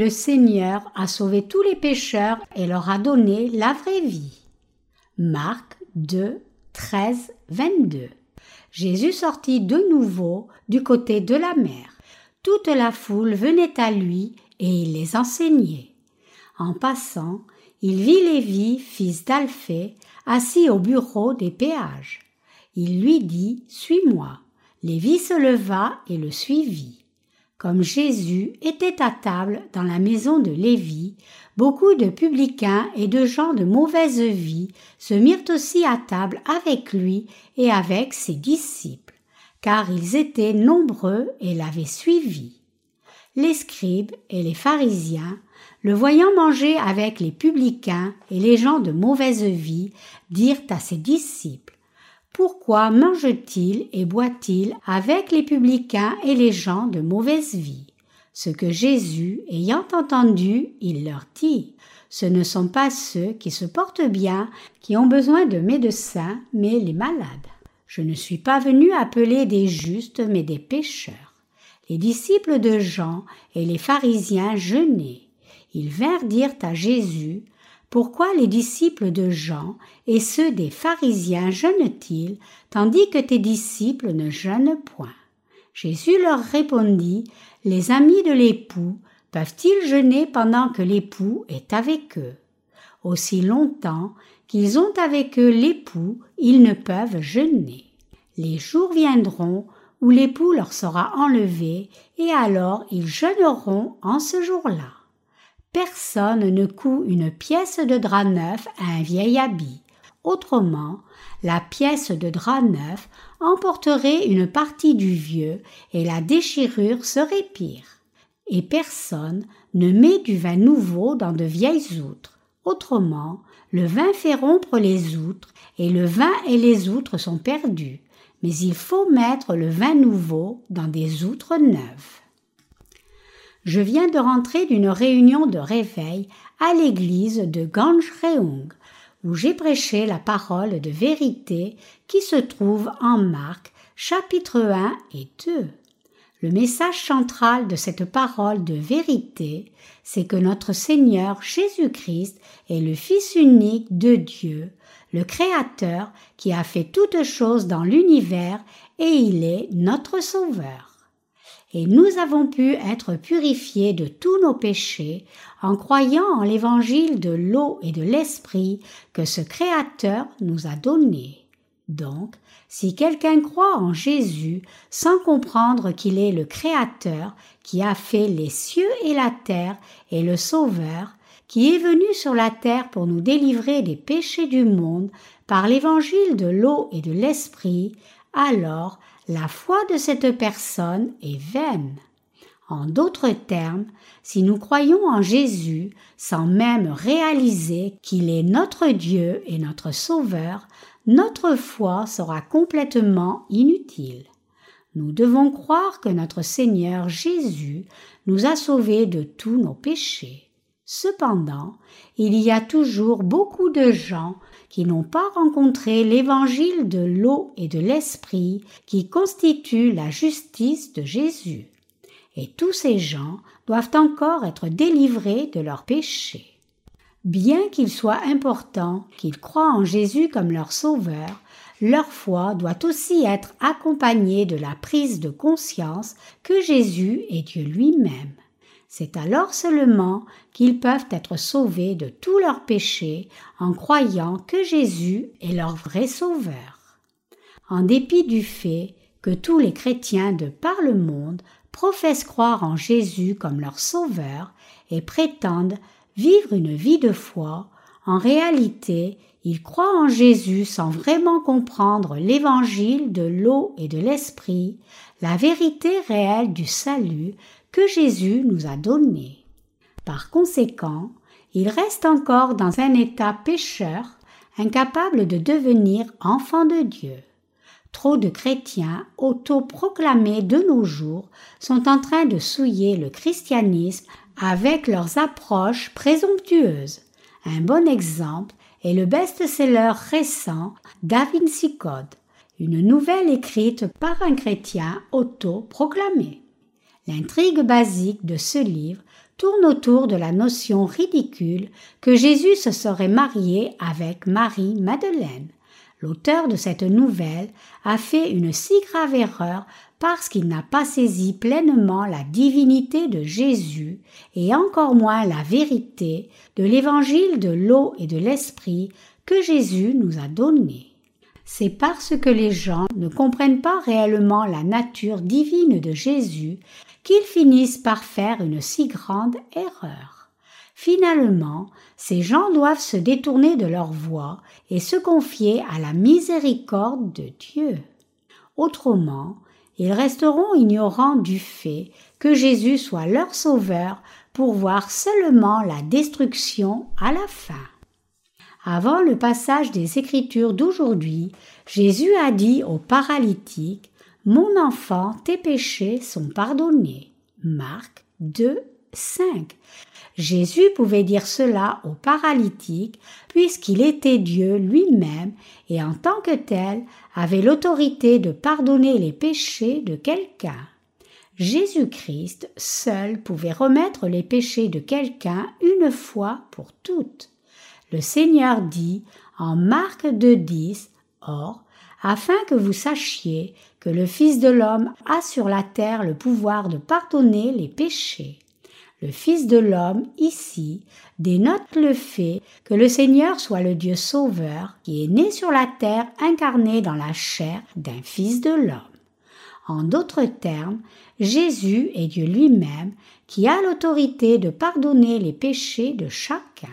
le Seigneur a sauvé tous les pécheurs et leur a donné la vraie vie. Marc 2, 13, 22. Jésus sortit de nouveau du côté de la mer. Toute la foule venait à lui et il les enseignait. En passant, il vit Lévi, fils d'Alphée, assis au bureau des péages. Il lui dit Suis-moi. Lévi se leva et le suivit. Comme Jésus était à table dans la maison de Lévi, beaucoup de publicains et de gens de mauvaise vie se mirent aussi à table avec lui et avec ses disciples, car ils étaient nombreux et l'avaient suivi. Les scribes et les pharisiens, le voyant manger avec les publicains et les gens de mauvaise vie, dirent à ses disciples pourquoi mange-t-il et boit-il avec les publicains et les gens de mauvaise vie? Ce que Jésus, ayant entendu, il leur dit Ce ne sont pas ceux qui se portent bien qui ont besoin de médecins, mais les malades. Je ne suis pas venu appeler des justes, mais des pécheurs. Les disciples de Jean et les pharisiens jeûnaient. Ils vinrent dire à Jésus pourquoi les disciples de Jean et ceux des pharisiens jeûnent-ils, tandis que tes disciples ne jeûnent point? Jésus leur répondit, Les amis de l'époux peuvent-ils jeûner pendant que l'époux est avec eux? Aussi longtemps qu'ils ont avec eux l'époux, ils ne peuvent jeûner. Les jours viendront où l'époux leur sera enlevé, et alors ils jeûneront en ce jour-là. Personne ne coud une pièce de drap neuf à un vieil habit. Autrement, la pièce de drap neuf emporterait une partie du vieux et la déchirure serait pire. Et personne ne met du vin nouveau dans de vieilles outres. Autrement, le vin fait rompre les outres et le vin et les outres sont perdus. Mais il faut mettre le vin nouveau dans des outres neuves. Je viens de rentrer d'une réunion de réveil à l'église de Ganjreung, où j'ai prêché la parole de vérité qui se trouve en Marc, chapitre 1 et 2. Le message central de cette parole de vérité, c'est que notre Seigneur Jésus-Christ est le Fils unique de Dieu, le Créateur qui a fait toutes choses dans l'univers et il est notre Sauveur et nous avons pu être purifiés de tous nos péchés en croyant en l'évangile de l'eau et de l'esprit que ce Créateur nous a donné. Donc, si quelqu'un croit en Jésus sans comprendre qu'il est le Créateur qui a fait les cieux et la terre et le Sauveur, qui est venu sur la terre pour nous délivrer des péchés du monde par l'évangile de l'eau et de l'esprit, alors la foi de cette personne est vaine. En d'autres termes, si nous croyons en Jésus sans même réaliser qu'il est notre Dieu et notre Sauveur, notre foi sera complètement inutile. Nous devons croire que notre Seigneur Jésus nous a sauvés de tous nos péchés. Cependant, il y a toujours beaucoup de gens qui n'ont pas rencontré l'évangile de l'eau et de l'esprit qui constitue la justice de Jésus. Et tous ces gens doivent encore être délivrés de leurs péchés. Bien qu'il soit important qu'ils croient en Jésus comme leur sauveur, leur foi doit aussi être accompagnée de la prise de conscience que Jésus est Dieu lui-même. C'est alors seulement qu'ils peuvent être sauvés de tous leurs péchés en croyant que Jésus est leur vrai sauveur. En dépit du fait que tous les chrétiens de par le monde professent croire en Jésus comme leur sauveur et prétendent vivre une vie de foi, en réalité, ils croient en Jésus sans vraiment comprendre l'évangile de l'eau et de l'esprit, la vérité réelle du salut que Jésus nous a donné. Par conséquent, il reste encore dans un état pécheur, incapable de devenir enfant de Dieu. Trop de chrétiens autoproclamés de nos jours sont en train de souiller le christianisme avec leurs approches présomptueuses. Un bon exemple est le best-seller récent Da Vinci Code, une nouvelle écrite par un chrétien autoproclamé. L'intrigue basique de ce livre tourne autour de la notion ridicule que Jésus se serait marié avec Marie-Madeleine. L'auteur de cette nouvelle a fait une si grave erreur parce qu'il n'a pas saisi pleinement la divinité de Jésus et encore moins la vérité de l'évangile de l'eau et de l'esprit que Jésus nous a donné. C'est parce que les gens ne comprennent pas réellement la nature divine de Jésus qu'ils finissent par faire une si grande erreur. Finalement, ces gens doivent se détourner de leur voie et se confier à la miséricorde de Dieu. Autrement, ils resteront ignorants du fait que Jésus soit leur sauveur pour voir seulement la destruction à la fin. Avant le passage des Écritures d'aujourd'hui, Jésus a dit au paralytique Mon enfant, tes péchés sont pardonnés. Marc 2, 5. Jésus pouvait dire cela au paralytique puisqu'il était Dieu lui-même et en tant que tel avait l'autorité de pardonner les péchés de quelqu'un. Jésus-Christ seul pouvait remettre les péchés de quelqu'un une fois pour toutes. Le Seigneur dit en Marc 2.10 Or, afin que vous sachiez que le Fils de l'homme a sur la terre le pouvoir de pardonner les péchés. Le Fils de l'homme, ici, dénote le fait que le Seigneur soit le Dieu sauveur qui est né sur la terre incarné dans la chair d'un Fils de l'homme. En d'autres termes, Jésus est Dieu lui-même qui a l'autorité de pardonner les péchés de chacun.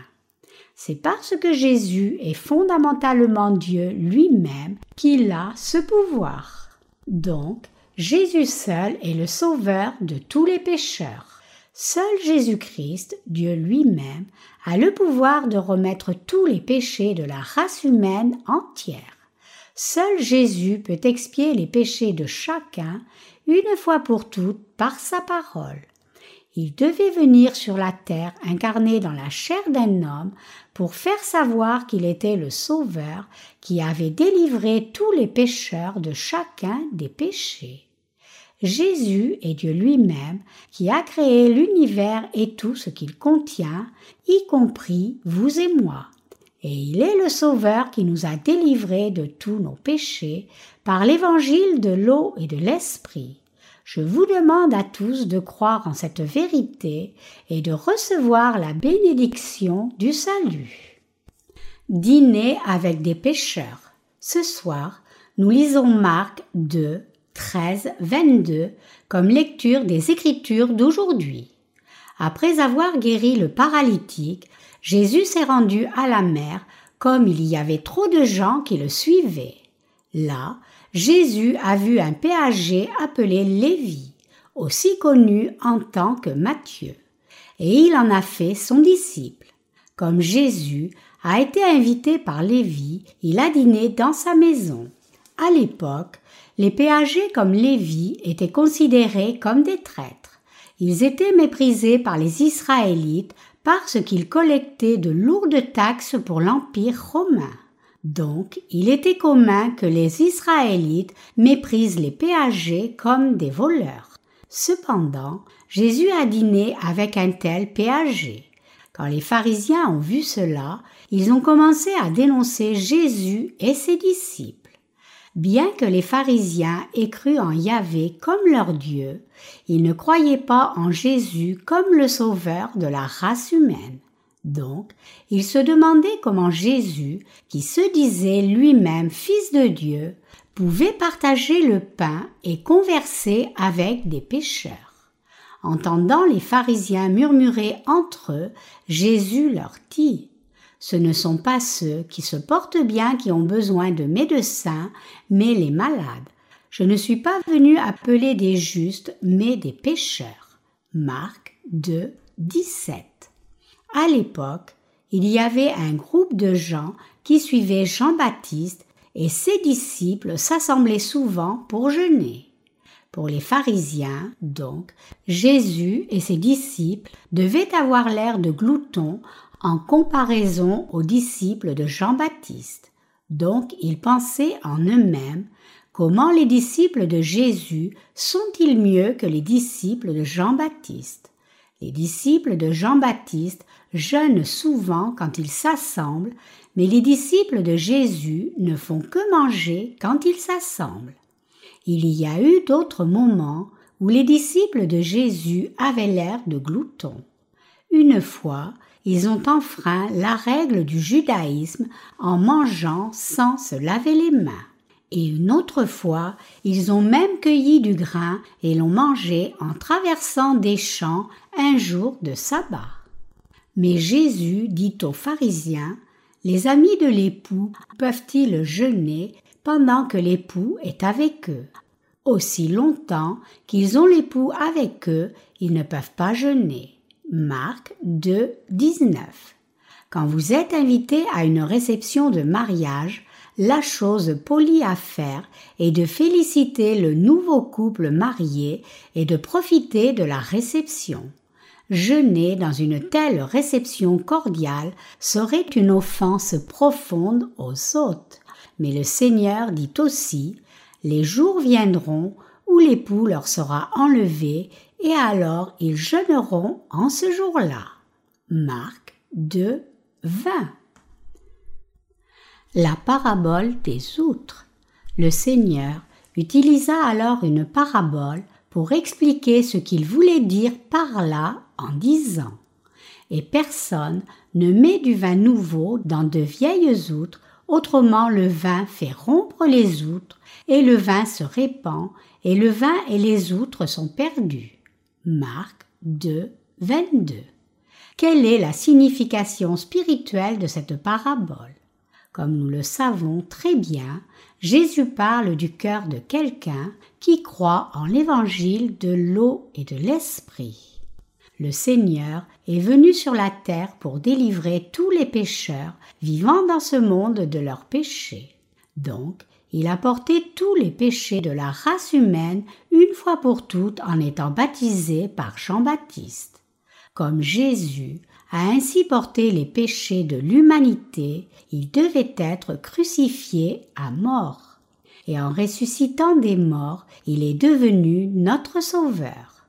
C'est parce que Jésus est fondamentalement Dieu lui-même qu'il a ce pouvoir. Donc, Jésus seul est le sauveur de tous les pécheurs. Seul Jésus-Christ, Dieu lui-même, a le pouvoir de remettre tous les péchés de la race humaine entière. Seul Jésus peut expier les péchés de chacun une fois pour toutes par sa parole. Il devait venir sur la terre incarné dans la chair d'un homme pour faire savoir qu'il était le Sauveur qui avait délivré tous les pécheurs de chacun des péchés. Jésus est Dieu lui-même qui a créé l'univers et tout ce qu'il contient, y compris vous et moi. Et il est le Sauveur qui nous a délivrés de tous nos péchés par l'évangile de l'eau et de l'esprit. Je vous demande à tous de croire en cette vérité et de recevoir la bénédiction du salut. Dîner avec des pécheurs. Ce soir, nous lisons Marc 2, 13, 22 comme lecture des Écritures d'aujourd'hui. Après avoir guéri le paralytique, Jésus s'est rendu à la mer comme il y avait trop de gens qui le suivaient. Là, Jésus a vu un péager appelé Lévi, aussi connu en tant que Matthieu, et il en a fait son disciple. Comme Jésus a été invité par Lévi, il a dîné dans sa maison. À l'époque, les péagers comme Lévi étaient considérés comme des traîtres. Ils étaient méprisés par les Israélites parce qu'ils collectaient de lourdes taxes pour l'Empire romain. Donc, il était commun que les Israélites méprisent les péagers comme des voleurs. Cependant, Jésus a dîné avec un tel péager. Quand les pharisiens ont vu cela, ils ont commencé à dénoncer Jésus et ses disciples. Bien que les pharisiens aient cru en Yahvé comme leur Dieu, ils ne croyaient pas en Jésus comme le sauveur de la race humaine. Donc, ils se demandaient comment Jésus, qui se disait lui-même fils de Dieu, pouvait partager le pain et converser avec des pécheurs. Entendant les pharisiens murmurer entre eux, Jésus leur dit ce ne sont pas ceux qui se portent bien qui ont besoin de médecins, mais les malades. Je ne suis pas venu appeler des justes, mais des pécheurs. Marc 2, 17. À l'époque, il y avait un groupe de gens qui suivaient Jean-Baptiste et ses disciples s'assemblaient souvent pour jeûner. Pour les pharisiens, donc, Jésus et ses disciples devaient avoir l'air de gloutons en comparaison aux disciples de Jean-Baptiste. Donc ils pensaient en eux-mêmes comment les disciples de Jésus sont-ils mieux que les disciples de Jean-Baptiste Les disciples de Jean-Baptiste jeûnent souvent quand ils s'assemblent, mais les disciples de Jésus ne font que manger quand ils s'assemblent. Il y a eu d'autres moments où les disciples de Jésus avaient l'air de gloutons. Une fois, ils ont enfreint la règle du judaïsme en mangeant sans se laver les mains. Et une autre fois, ils ont même cueilli du grain et l'ont mangé en traversant des champs un jour de sabbat. Mais Jésus dit aux pharisiens, Les amis de l'époux peuvent-ils jeûner pendant que l'époux est avec eux? Aussi longtemps qu'ils ont l'époux avec eux, ils ne peuvent pas jeûner. Marc 2, 19. Quand vous êtes invité à une réception de mariage, la chose polie à faire est de féliciter le nouveau couple marié et de profiter de la réception. Jeûner dans une telle réception cordiale serait une offense profonde aux hôtes. Mais le Seigneur dit aussi Les jours viendront où l'époux leur sera enlevé et alors ils jeûneront en ce jour-là. Marc 2, 20. La parabole des outres. Le Seigneur utilisa alors une parabole pour expliquer ce qu'il voulait dire par là en disant Et personne ne met du vin nouveau dans de vieilles outres, autrement le vin fait rompre les outres, et le vin se répand, et le vin et les outres sont perdus. Marc 2, 22. Quelle est la signification spirituelle de cette parabole? Comme nous le savons très bien, Jésus parle du cœur de quelqu'un qui croit en l'évangile de l'eau et de l'esprit. Le Seigneur est venu sur la terre pour délivrer tous les pécheurs vivant dans ce monde de leurs péchés. Donc, il a porté tous les péchés de la race humaine une fois pour toutes en étant baptisé par Jean-Baptiste. Comme Jésus a ainsi porté les péchés de l'humanité, il devait être crucifié à mort. Et en ressuscitant des morts, il est devenu notre Sauveur.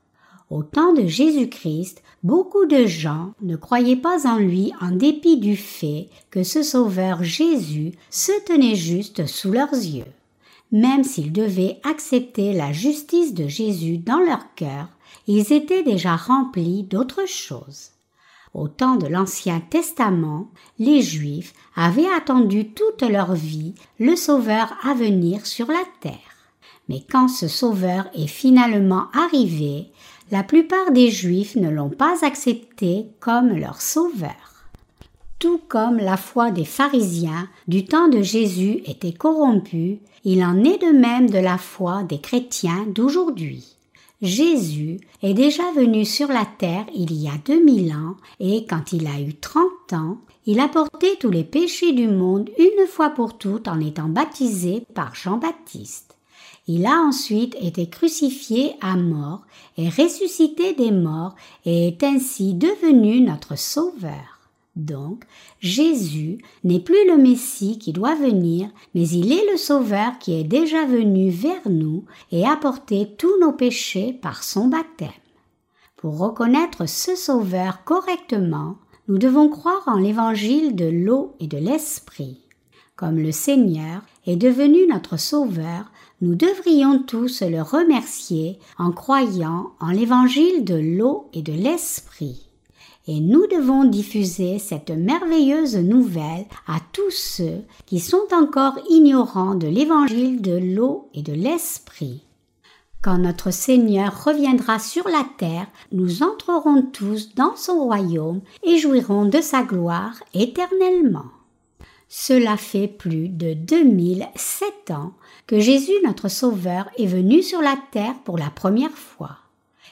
Au temps de Jésus-Christ, beaucoup de gens ne croyaient pas en lui en dépit du fait que ce Sauveur Jésus se tenait juste sous leurs yeux. Même s'ils devaient accepter la justice de Jésus dans leur cœur, ils étaient déjà remplis d'autre chose. Au temps de l'Ancien Testament, les Juifs avaient attendu toute leur vie le Sauveur à venir sur la terre. Mais quand ce Sauveur est finalement arrivé, la plupart des Juifs ne l'ont pas accepté comme leur sauveur. Tout comme la foi des pharisiens du temps de Jésus était corrompue, il en est de même de la foi des chrétiens d'aujourd'hui. Jésus est déjà venu sur la terre il y a deux mille ans et quand il a eu trente ans, il a porté tous les péchés du monde une fois pour toutes en étant baptisé par Jean-Baptiste. Il a ensuite été crucifié à mort et ressuscité des morts et est ainsi devenu notre Sauveur. Donc, Jésus n'est plus le Messie qui doit venir, mais il est le Sauveur qui est déjà venu vers nous et a tous nos péchés par son baptême. Pour reconnaître ce Sauveur correctement, nous devons croire en l'évangile de l'eau et de l'esprit. Comme le Seigneur est devenu notre Sauveur, nous devrions tous le remercier en croyant en l'évangile de l'eau et de l'esprit. Et nous devons diffuser cette merveilleuse nouvelle à tous ceux qui sont encore ignorants de l'évangile de l'eau et de l'esprit. Quand notre Seigneur reviendra sur la terre, nous entrerons tous dans son royaume et jouirons de sa gloire éternellement. Cela fait plus de 2007 ans que Jésus notre Sauveur est venu sur la terre pour la première fois.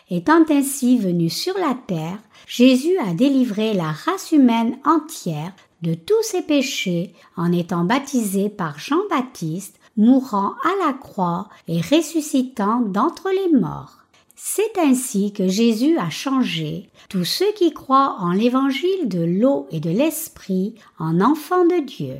Étant ainsi venu sur la terre, Jésus a délivré la race humaine entière de tous ses péchés en étant baptisé par Jean-Baptiste, mourant à la croix et ressuscitant d'entre les morts. C'est ainsi que Jésus a changé tous ceux qui croient en l'évangile de l'eau et de l'esprit en enfants de Dieu.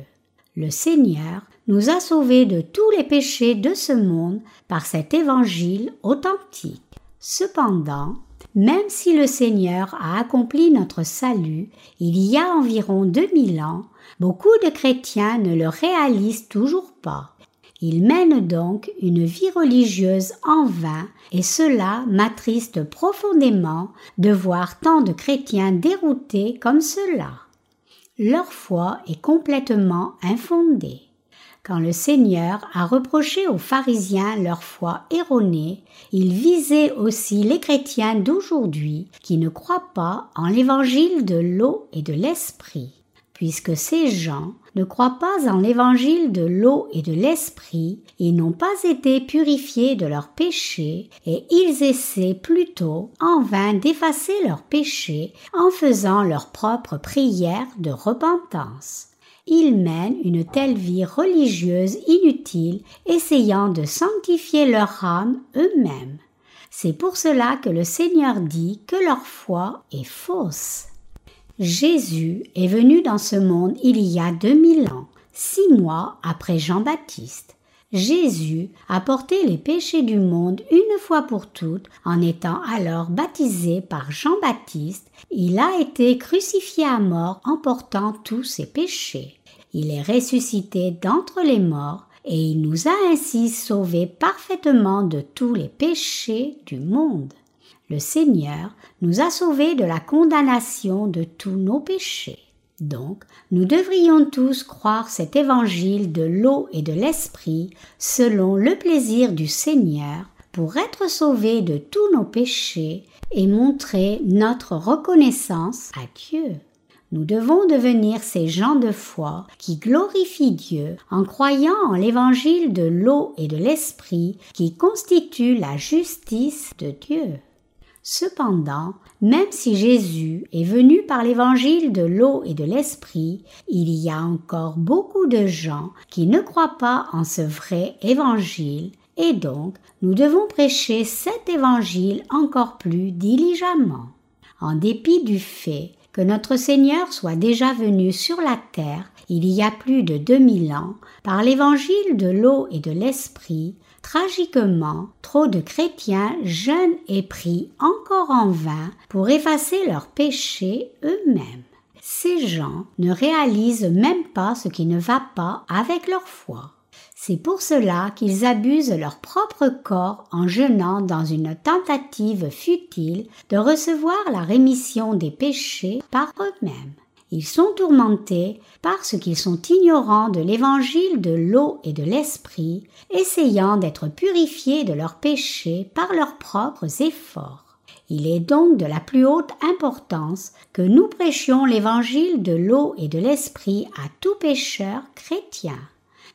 Le Seigneur nous a sauvés de tous les péchés de ce monde par cet évangile authentique. Cependant, Même si le Seigneur a accompli notre salut il y a environ 2000 ans, beaucoup de chrétiens ne le réalisent toujours pas. Ils mènent donc une vie religieuse en vain et cela m'attriste profondément de voir tant de chrétiens déroutés comme cela. Leur foi est complètement infondée. Quand le Seigneur a reproché aux pharisiens leur foi erronée, il visait aussi les chrétiens d'aujourd'hui qui ne croient pas en l'évangile de l'eau et de l'esprit. Puisque ces gens ne croient pas en l'évangile de l'eau et de l'esprit, ils n'ont pas été purifiés de leurs péchés, et ils essaient plutôt en vain d'effacer leurs péchés en faisant leur propre prière de repentance ils mènent une telle vie religieuse inutile, essayant de sanctifier leur âme eux-mêmes. C'est pour cela que le Seigneur dit que leur foi est fausse. Jésus est venu dans ce monde il y a deux mille ans, six mois après Jean-Baptiste. Jésus a porté les péchés du monde une fois pour toutes en étant alors baptisé par Jean-Baptiste. Il a été crucifié à mort en portant tous ses péchés il est ressuscité d'entre les morts et il nous a ainsi sauvés parfaitement de tous les péchés du monde. Le Seigneur nous a sauvés de la condamnation de tous nos péchés. Donc, nous devrions tous croire cet évangile de l'eau et de l'esprit selon le plaisir du Seigneur pour être sauvés de tous nos péchés et montrer notre reconnaissance à Dieu. Nous devons devenir ces gens de foi qui glorifient Dieu en croyant en l'évangile de l'eau et de l'esprit qui constitue la justice de Dieu. Cependant, même si Jésus est venu par l'évangile de l'eau et de l'esprit, il y a encore beaucoup de gens qui ne croient pas en ce vrai évangile et donc nous devons prêcher cet évangile encore plus diligemment. En dépit du fait que notre Seigneur soit déjà venu sur la terre il y a plus de deux mille ans par l'évangile de l'eau et de l'esprit, tragiquement, trop de chrétiens jeunes et pris encore en vain pour effacer leurs péchés eux-mêmes. Ces gens ne réalisent même pas ce qui ne va pas avec leur foi. C'est pour cela qu'ils abusent leur propre corps en jeûnant dans une tentative futile de recevoir la rémission des péchés par eux-mêmes. Ils sont tourmentés parce qu'ils sont ignorants de l'évangile de l'eau et de l'esprit, essayant d'être purifiés de leurs péchés par leurs propres efforts. Il est donc de la plus haute importance que nous prêchions l'évangile de l'eau et de l'esprit à tout pécheur chrétien.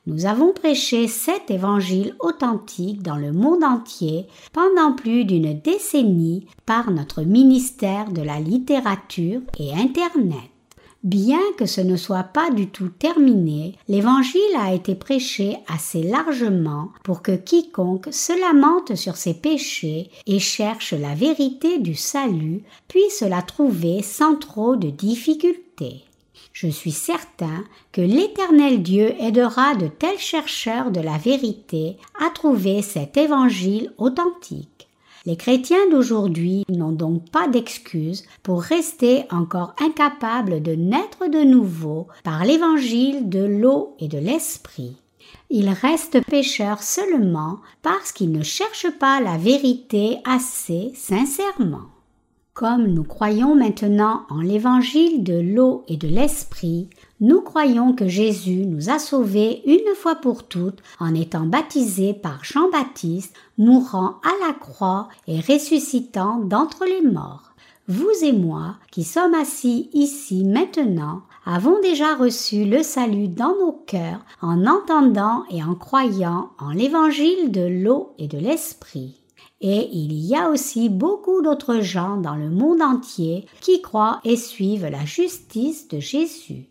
Nous avons prêché cet évangile authentique dans le monde entier pendant plus d'une décennie par notre ministère de la littérature et Internet. Bien que ce ne soit pas du tout terminé, l'Évangile a été prêché assez largement pour que quiconque se lamente sur ses péchés et cherche la vérité du salut puisse la trouver sans trop de difficultés. Je suis certain que l'Éternel Dieu aidera de tels chercheurs de la vérité à trouver cet évangile authentique. Les chrétiens d'aujourd'hui n'ont donc pas d'excuse pour rester encore incapables de naître de nouveau par l'évangile de l'eau et de l'esprit. Ils restent pécheurs seulement parce qu'ils ne cherchent pas la vérité assez sincèrement. Comme nous croyons maintenant en l'évangile de l'eau et de l'esprit, nous croyons que Jésus nous a sauvés une fois pour toutes en étant baptisé par Jean-Baptiste, mourant à la croix et ressuscitant d'entre les morts. Vous et moi, qui sommes assis ici maintenant, avons déjà reçu le salut dans nos cœurs en entendant et en croyant en l'évangile de l'eau et de l'esprit. Et il y a aussi beaucoup d'autres gens dans le monde entier qui croient et suivent la justice de Jésus.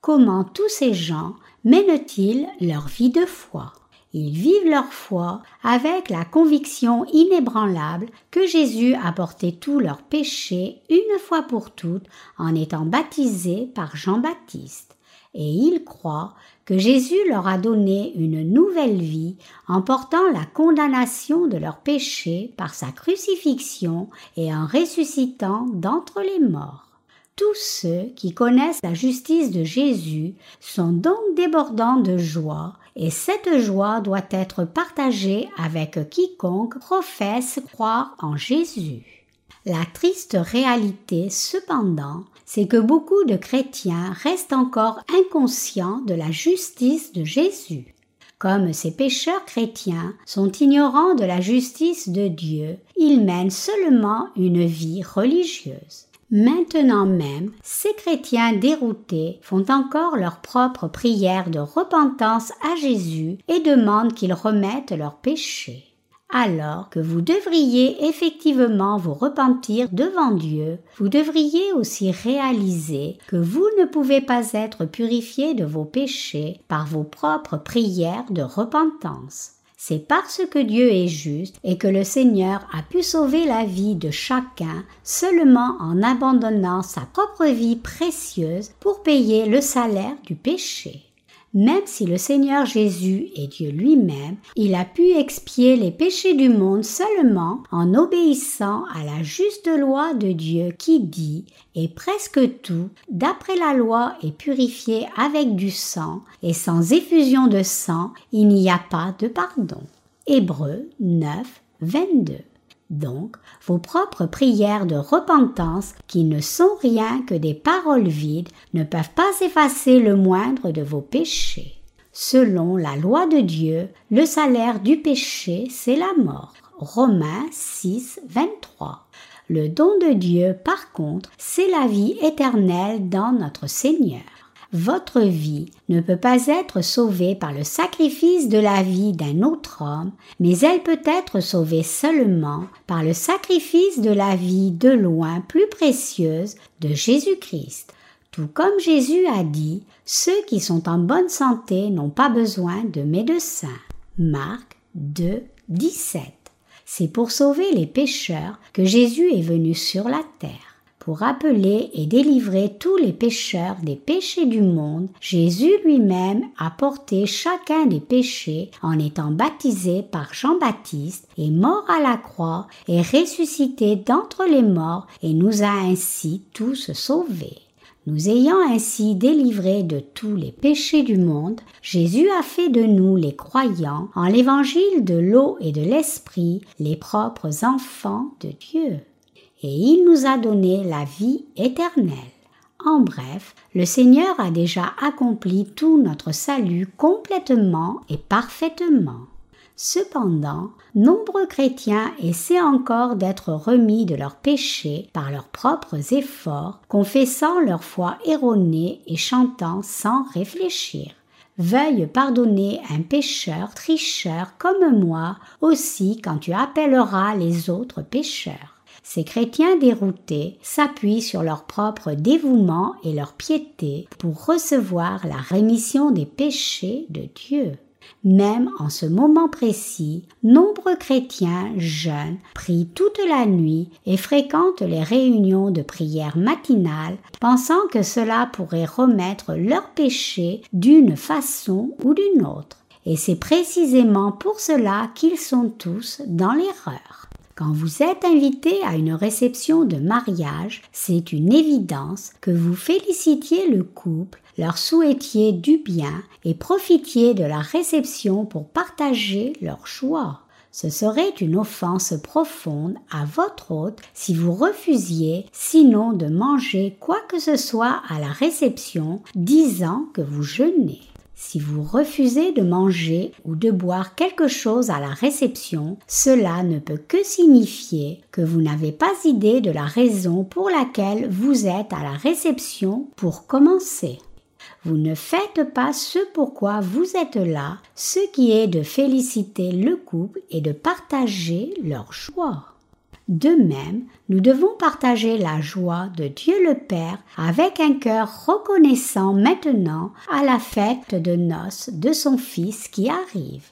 Comment tous ces gens mènent-ils leur vie de foi? Ils vivent leur foi avec la conviction inébranlable que Jésus a porté tous leurs péchés une fois pour toutes en étant baptisé par Jean-Baptiste. et ils croient que Jésus leur a donné une nouvelle vie en portant la condamnation de leurs péchés par sa crucifixion et en ressuscitant d'entre les morts. Tous ceux qui connaissent la justice de Jésus sont donc débordants de joie, et cette joie doit être partagée avec quiconque professe croire en Jésus. La triste réalité, cependant, c'est que beaucoup de chrétiens restent encore inconscients de la justice de Jésus. Comme ces pécheurs chrétiens sont ignorants de la justice de Dieu, ils mènent seulement une vie religieuse. Maintenant même, ces chrétiens déroutés font encore leur propre prière de repentance à Jésus et demandent qu'il remette leurs péchés. Alors que vous devriez effectivement vous repentir devant Dieu, vous devriez aussi réaliser que vous ne pouvez pas être purifiés de vos péchés par vos propres prières de repentance. C'est parce que Dieu est juste et que le Seigneur a pu sauver la vie de chacun seulement en abandonnant sa propre vie précieuse pour payer le salaire du péché. Même si le Seigneur Jésus est Dieu lui-même, il a pu expier les péchés du monde seulement en obéissant à la juste loi de Dieu qui dit Et presque tout, d'après la loi, est purifié avec du sang, et sans effusion de sang, il n'y a pas de pardon. Hébreux 9, 22 donc vos propres prières de repentance, qui ne sont rien que des paroles vides, ne peuvent pas effacer le moindre de vos péchés. Selon la loi de Dieu, le salaire du péché, c'est la mort. Romains 6, 23. Le don de Dieu, par contre, c'est la vie éternelle dans notre Seigneur votre vie ne peut pas être sauvée par le sacrifice de la vie d'un autre homme, mais elle peut être sauvée seulement par le sacrifice de la vie de loin plus précieuse de Jésus-Christ. Tout comme Jésus a dit, ceux qui sont en bonne santé n'ont pas besoin de médecins. Marc 2, 17. C'est pour sauver les pécheurs que Jésus est venu sur la terre. Pour appeler et délivrer tous les pécheurs des péchés du monde, Jésus lui-même a porté chacun des péchés en étant baptisé par Jean-Baptiste, est mort à la croix, et ressuscité d'entre les morts et nous a ainsi tous sauvés. Nous ayant ainsi délivrés de tous les péchés du monde, Jésus a fait de nous les croyants en l'évangile de l'eau et de l'esprit les propres enfants de Dieu et il nous a donné la vie éternelle. En bref, le Seigneur a déjà accompli tout notre salut complètement et parfaitement. Cependant, nombreux chrétiens essaient encore d'être remis de leurs péchés par leurs propres efforts, confessant leur foi erronée et chantant sans réfléchir. Veuille pardonner un pécheur tricheur comme moi aussi quand tu appelleras les autres pécheurs. Ces chrétiens déroutés s'appuient sur leur propre dévouement et leur piété pour recevoir la rémission des péchés de Dieu. Même en ce moment précis, nombreux chrétiens jeunes prient toute la nuit et fréquentent les réunions de prière matinale, pensant que cela pourrait remettre leurs péchés d'une façon ou d'une autre. Et c'est précisément pour cela qu'ils sont tous dans l'erreur. Quand vous êtes invité à une réception de mariage, c'est une évidence que vous félicitiez le couple, leur souhaitiez du bien et profitiez de la réception pour partager leur joie. Ce serait une offense profonde à votre hôte si vous refusiez sinon de manger quoi que ce soit à la réception, disant que vous jeûnez. Si vous refusez de manger ou de boire quelque chose à la réception, cela ne peut que signifier que vous n'avez pas idée de la raison pour laquelle vous êtes à la réception pour commencer. Vous ne faites pas ce pourquoi vous êtes là, ce qui est de féliciter le couple et de partager leur joie. De même, nous devons partager la joie de Dieu le Père avec un cœur reconnaissant maintenant à la fête de noces de son Fils qui arrive.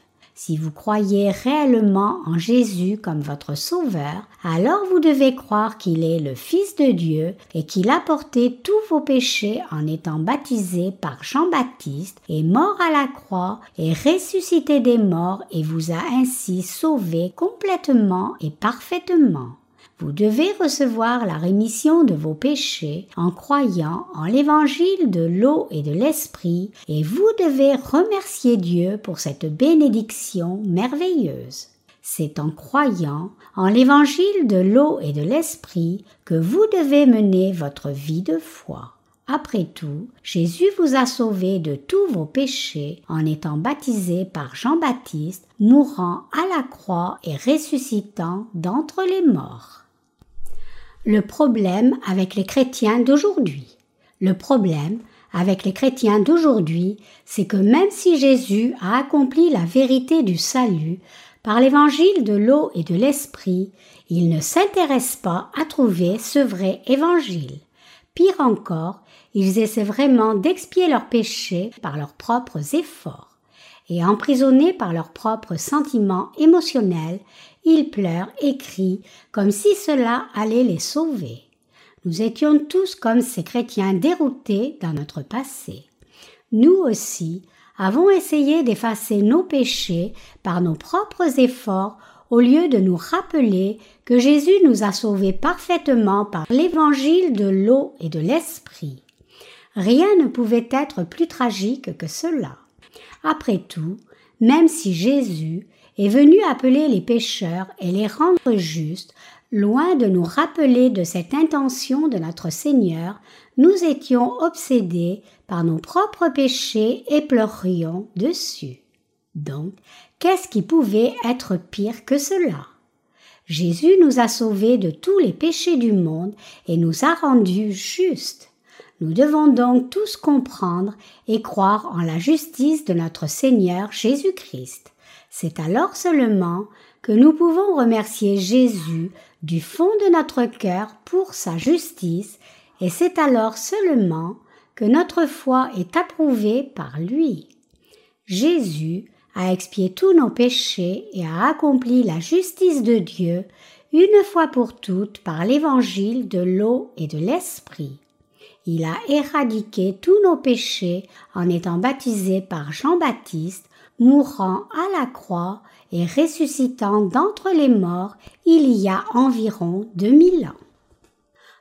Si vous croyez réellement en Jésus comme votre Sauveur, alors vous devez croire qu'il est le Fils de Dieu et qu'il a porté tous vos péchés en étant baptisé par Jean-Baptiste, est mort à la croix et ressuscité des morts et vous a ainsi sauvé complètement et parfaitement. Vous devez recevoir la rémission de vos péchés en croyant en l'évangile de l'eau et de l'esprit et vous devez remercier Dieu pour cette bénédiction merveilleuse. C'est en croyant en l'évangile de l'eau et de l'esprit que vous devez mener votre vie de foi. Après tout, Jésus vous a sauvé de tous vos péchés en étant baptisé par Jean-Baptiste, mourant à la croix et ressuscitant d'entre les morts le problème avec les chrétiens d'aujourd'hui. Le problème avec les chrétiens d'aujourd'hui, c'est que même si Jésus a accompli la vérité du salut par l'évangile de l'eau et de l'esprit, il ne s'intéresse pas à trouver ce vrai évangile. Pire encore, ils essaient vraiment d'expier leurs péchés par leurs propres efforts. Et emprisonnés par leurs propres sentiments émotionnels, ils pleurent et crient comme si cela allait les sauver. Nous étions tous comme ces chrétiens déroutés dans notre passé. Nous aussi avons essayé d'effacer nos péchés par nos propres efforts au lieu de nous rappeler que Jésus nous a sauvés parfaitement par l'évangile de l'eau et de l'esprit. Rien ne pouvait être plus tragique que cela. Après tout, même si Jésus est venu appeler les pécheurs et les rendre justes, loin de nous rappeler de cette intention de notre Seigneur, nous étions obsédés par nos propres péchés et pleurions dessus. Donc, qu'est-ce qui pouvait être pire que cela? Jésus nous a sauvés de tous les péchés du monde et nous a rendus justes. Nous devons donc tous comprendre et croire en la justice de notre Seigneur Jésus-Christ. C'est alors seulement que nous pouvons remercier Jésus du fond de notre cœur pour sa justice, et c'est alors seulement que notre foi est approuvée par lui. Jésus a expié tous nos péchés et a accompli la justice de Dieu une fois pour toutes par l'évangile de l'eau et de l'esprit. Il a éradiqué tous nos péchés en étant baptisé par Jean-Baptiste mourant à la croix et ressuscitant d'entre les morts il y a environ deux mille ans.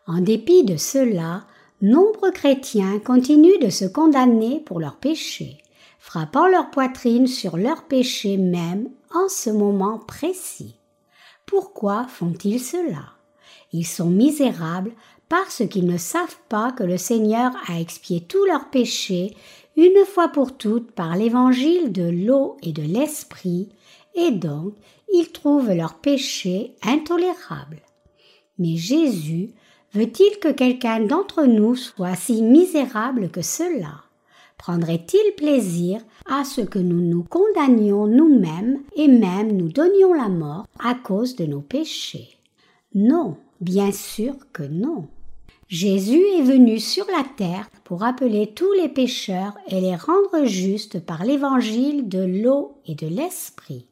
En dépit de cela, nombreux chrétiens continuent de se condamner pour leurs péchés, frappant leur poitrine sur leurs péchés même en ce moment précis. Pourquoi font-ils cela? Ils sont misérables parce qu'ils ne savent pas que le Seigneur a expié tous leurs péchés une fois pour toutes par l'évangile de l'eau et de l'esprit, et donc ils trouvent leur péché intolérable. Mais Jésus veut-il que quelqu'un d'entre nous soit si misérable que cela? Prendrait-il plaisir à ce que nous nous condamnions nous-mêmes et même nous donnions la mort à cause de nos péchés? Non, bien sûr que non. Jésus est venu sur la terre pour appeler tous les pécheurs et les rendre justes par l'évangile de l'eau et de l'esprit.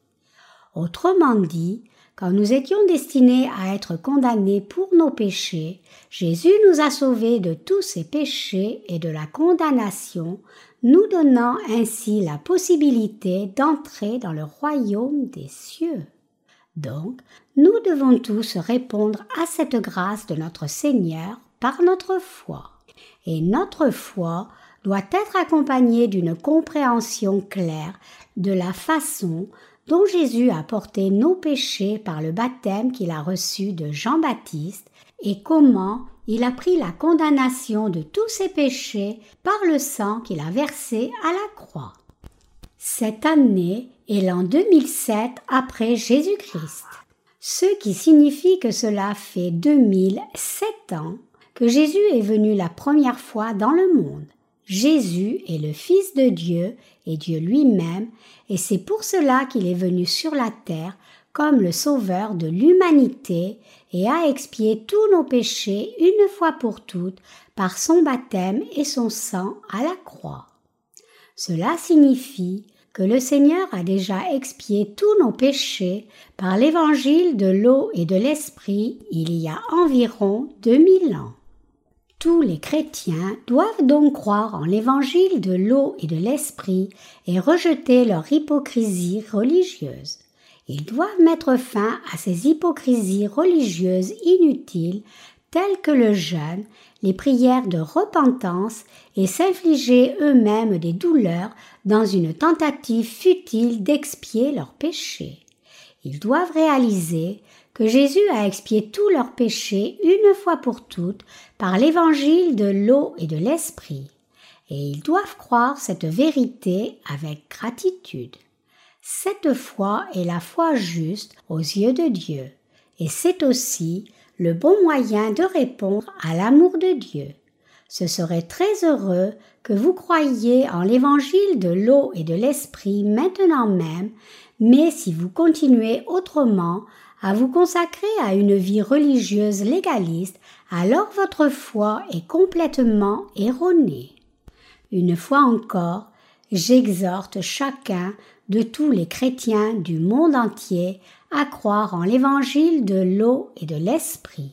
Autrement dit, quand nous étions destinés à être condamnés pour nos péchés, Jésus nous a sauvés de tous ces péchés et de la condamnation, nous donnant ainsi la possibilité d'entrer dans le royaume des cieux. Donc, nous devons tous répondre à cette grâce de notre Seigneur par notre foi. Et notre foi doit être accompagnée d'une compréhension claire de la façon dont Jésus a porté nos péchés par le baptême qu'il a reçu de Jean-Baptiste et comment il a pris la condamnation de tous ses péchés par le sang qu'il a versé à la croix. Cette année est l'an 2007 après Jésus-Christ, ce qui signifie que cela fait 2007 ans que Jésus est venu la première fois dans le monde. Jésus est le Fils de Dieu et Dieu lui-même, et c'est pour cela qu'il est venu sur la terre comme le Sauveur de l'humanité et a expié tous nos péchés une fois pour toutes par son baptême et son sang à la croix. Cela signifie que le Seigneur a déjà expié tous nos péchés par l'évangile de l'eau et de l'esprit il y a environ 2000 ans. Tous les chrétiens doivent donc croire en l'évangile de l'eau et de l'esprit et rejeter leur hypocrisie religieuse. Ils doivent mettre fin à ces hypocrisies religieuses inutiles telles que le jeûne, les prières de repentance et s'infliger eux-mêmes des douleurs dans une tentative futile d'expier leurs péchés. Ils doivent réaliser que Jésus a expié tous leurs péchés une fois pour toutes par l'évangile de l'eau et de l'esprit, et ils doivent croire cette vérité avec gratitude. Cette foi est la foi juste aux yeux de Dieu, et c'est aussi le bon moyen de répondre à l'amour de Dieu. Ce serait très heureux que vous croyiez en l'évangile de l'eau et de l'esprit maintenant même, mais si vous continuez autrement à vous consacrer à une vie religieuse légaliste, alors votre foi est complètement erronée. Une fois encore, j'exhorte chacun de tous les chrétiens du monde entier à croire en l'évangile de l'eau et de l'esprit.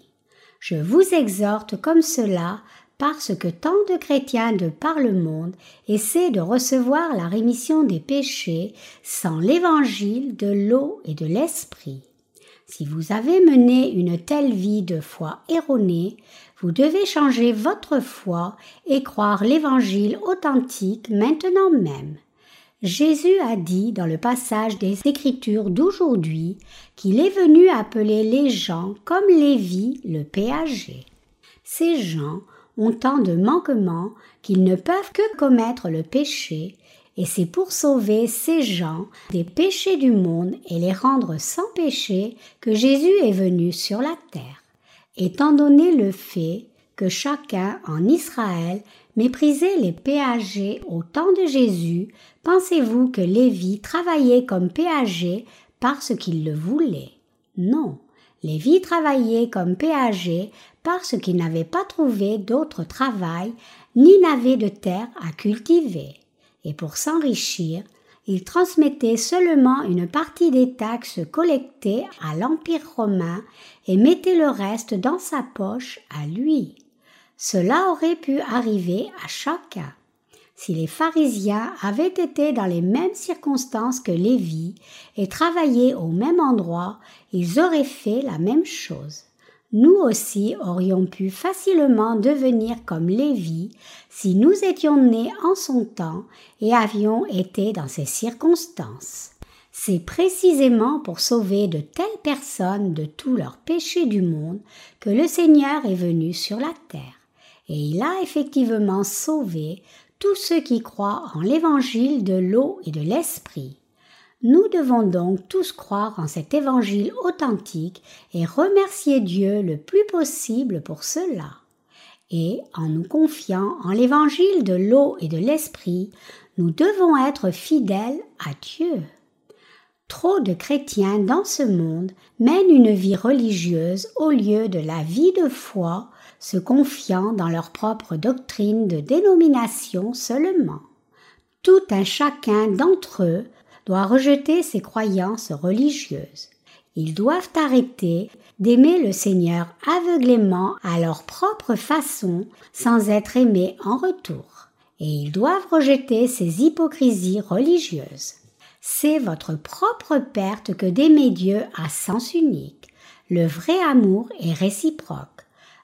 Je vous exhorte comme cela parce que tant de chrétiens de par le monde essaient de recevoir la rémission des péchés sans l'évangile de l'eau et de l'esprit. Si vous avez mené une telle vie de foi erronée, vous devez changer votre foi et croire l'évangile authentique maintenant même. Jésus a dit dans le passage des Écritures d'aujourd'hui qu'il est venu appeler les gens comme Lévi le péager. Ces gens ont tant de manquements qu'ils ne peuvent que commettre le péché, et c'est pour sauver ces gens des péchés du monde et les rendre sans péché que Jésus est venu sur la terre. Étant donné le fait que chacun en Israël méprisait les péagers au temps de Jésus, pensez-vous que Lévi travaillait comme péager parce qu'il le voulait? Non, Lévi travaillait comme péager parce qu'il n'avait pas trouvé d'autre travail ni n'avait de terre à cultiver. Et pour s'enrichir, il transmettait seulement une partie des taxes collectées à l'Empire romain et mettait le reste dans sa poche à lui. Cela aurait pu arriver à chacun. Si les pharisiens avaient été dans les mêmes circonstances que Lévi et travaillé au même endroit, ils auraient fait la même chose. Nous aussi aurions pu facilement devenir comme Lévi si nous étions nés en son temps et avions été dans ces circonstances. C'est précisément pour sauver de telles personnes de tous leurs péchés du monde que le Seigneur est venu sur la terre et il a effectivement sauvé tous ceux qui croient en l'évangile de l'eau et de l'esprit. Nous devons donc tous croire en cet évangile authentique et remercier Dieu le plus possible pour cela. Et en nous confiant en l'évangile de l'eau et de l'esprit, nous devons être fidèles à Dieu. Trop de chrétiens dans ce monde mènent une vie religieuse au lieu de la vie de foi se confiant dans leur propre doctrine de dénomination seulement. Tout un chacun d'entre eux doit rejeter ses croyances religieuses. Ils doivent arrêter d'aimer le Seigneur aveuglément à leur propre façon sans être aimés en retour. Et ils doivent rejeter ces hypocrisies religieuses. C'est votre propre perte que d'aimer Dieu à sens unique. Le vrai amour est réciproque.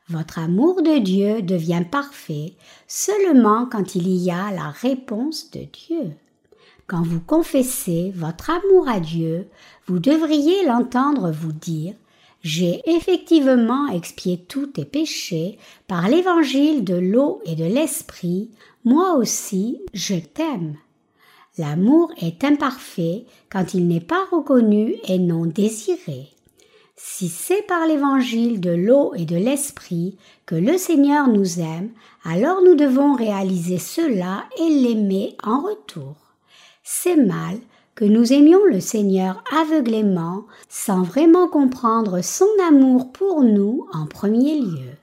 Votre amour de Dieu devient parfait seulement quand il y a la réponse de Dieu. Quand vous confessez votre amour à Dieu, vous devriez l'entendre vous dire J'ai effectivement expié tous tes péchés par l'évangile de l'eau et de l'esprit, moi aussi je t'aime. L'amour est imparfait quand il n'est pas reconnu et non désiré. Si c'est par l'évangile de l'eau et de l'esprit que le Seigneur nous aime, alors nous devons réaliser cela et l'aimer en retour. C'est mal que nous aimions le Seigneur aveuglément sans vraiment comprendre son amour pour nous en premier lieu.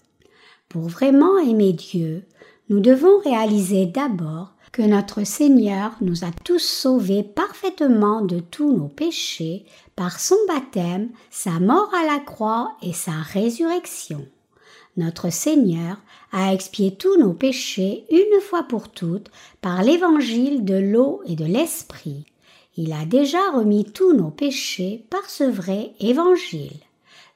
Pour vraiment aimer Dieu, nous devons réaliser d'abord que notre Seigneur nous a tous sauvés parfaitement de tous nos péchés par son baptême, sa mort à la croix et sa résurrection. Notre Seigneur a expié tous nos péchés une fois pour toutes par l'évangile de l'eau et de l'esprit. Il a déjà remis tous nos péchés par ce vrai évangile.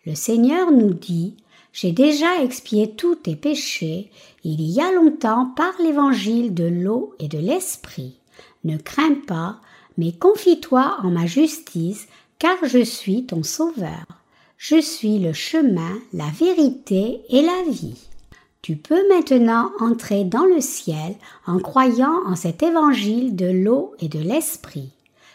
Le Seigneur nous dit j'ai déjà expié tous tes péchés il y a longtemps par l'évangile de l'eau et de l'esprit. Ne crains pas, mais confie-toi en ma justice, car je suis ton sauveur. Je suis le chemin, la vérité et la vie. Tu peux maintenant entrer dans le ciel en croyant en cet évangile de l'eau et de l'esprit.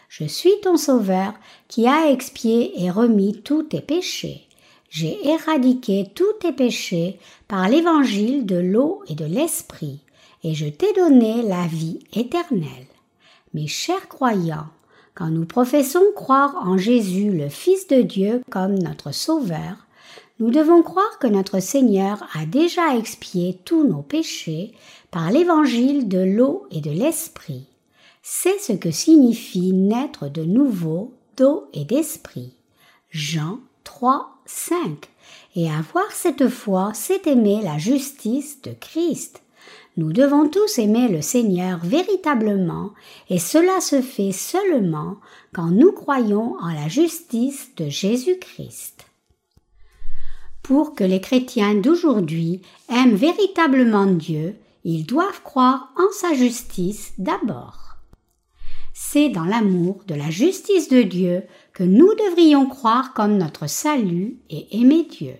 Je suis ton sauveur qui a expié et remis tous tes péchés j'ai éradiqué tous tes péchés par l'évangile de l'eau et de l'esprit, et je t'ai donné la vie éternelle. Mes chers croyants, quand nous professons croire en Jésus le Fils de Dieu comme notre Sauveur, nous devons croire que notre Seigneur a déjà expié tous nos péchés par l'évangile de l'eau et de l'esprit. C'est ce que signifie naître de nouveau d'eau et d'esprit. Jean 3, 5. Et avoir cette foi, c'est aimer la justice de Christ. Nous devons tous aimer le Seigneur véritablement, et cela se fait seulement quand nous croyons en la justice de Jésus-Christ. Pour que les chrétiens d'aujourd'hui aiment véritablement Dieu, ils doivent croire en sa justice d'abord. C'est dans l'amour de la justice de Dieu que nous devrions croire comme notre salut et aimer Dieu.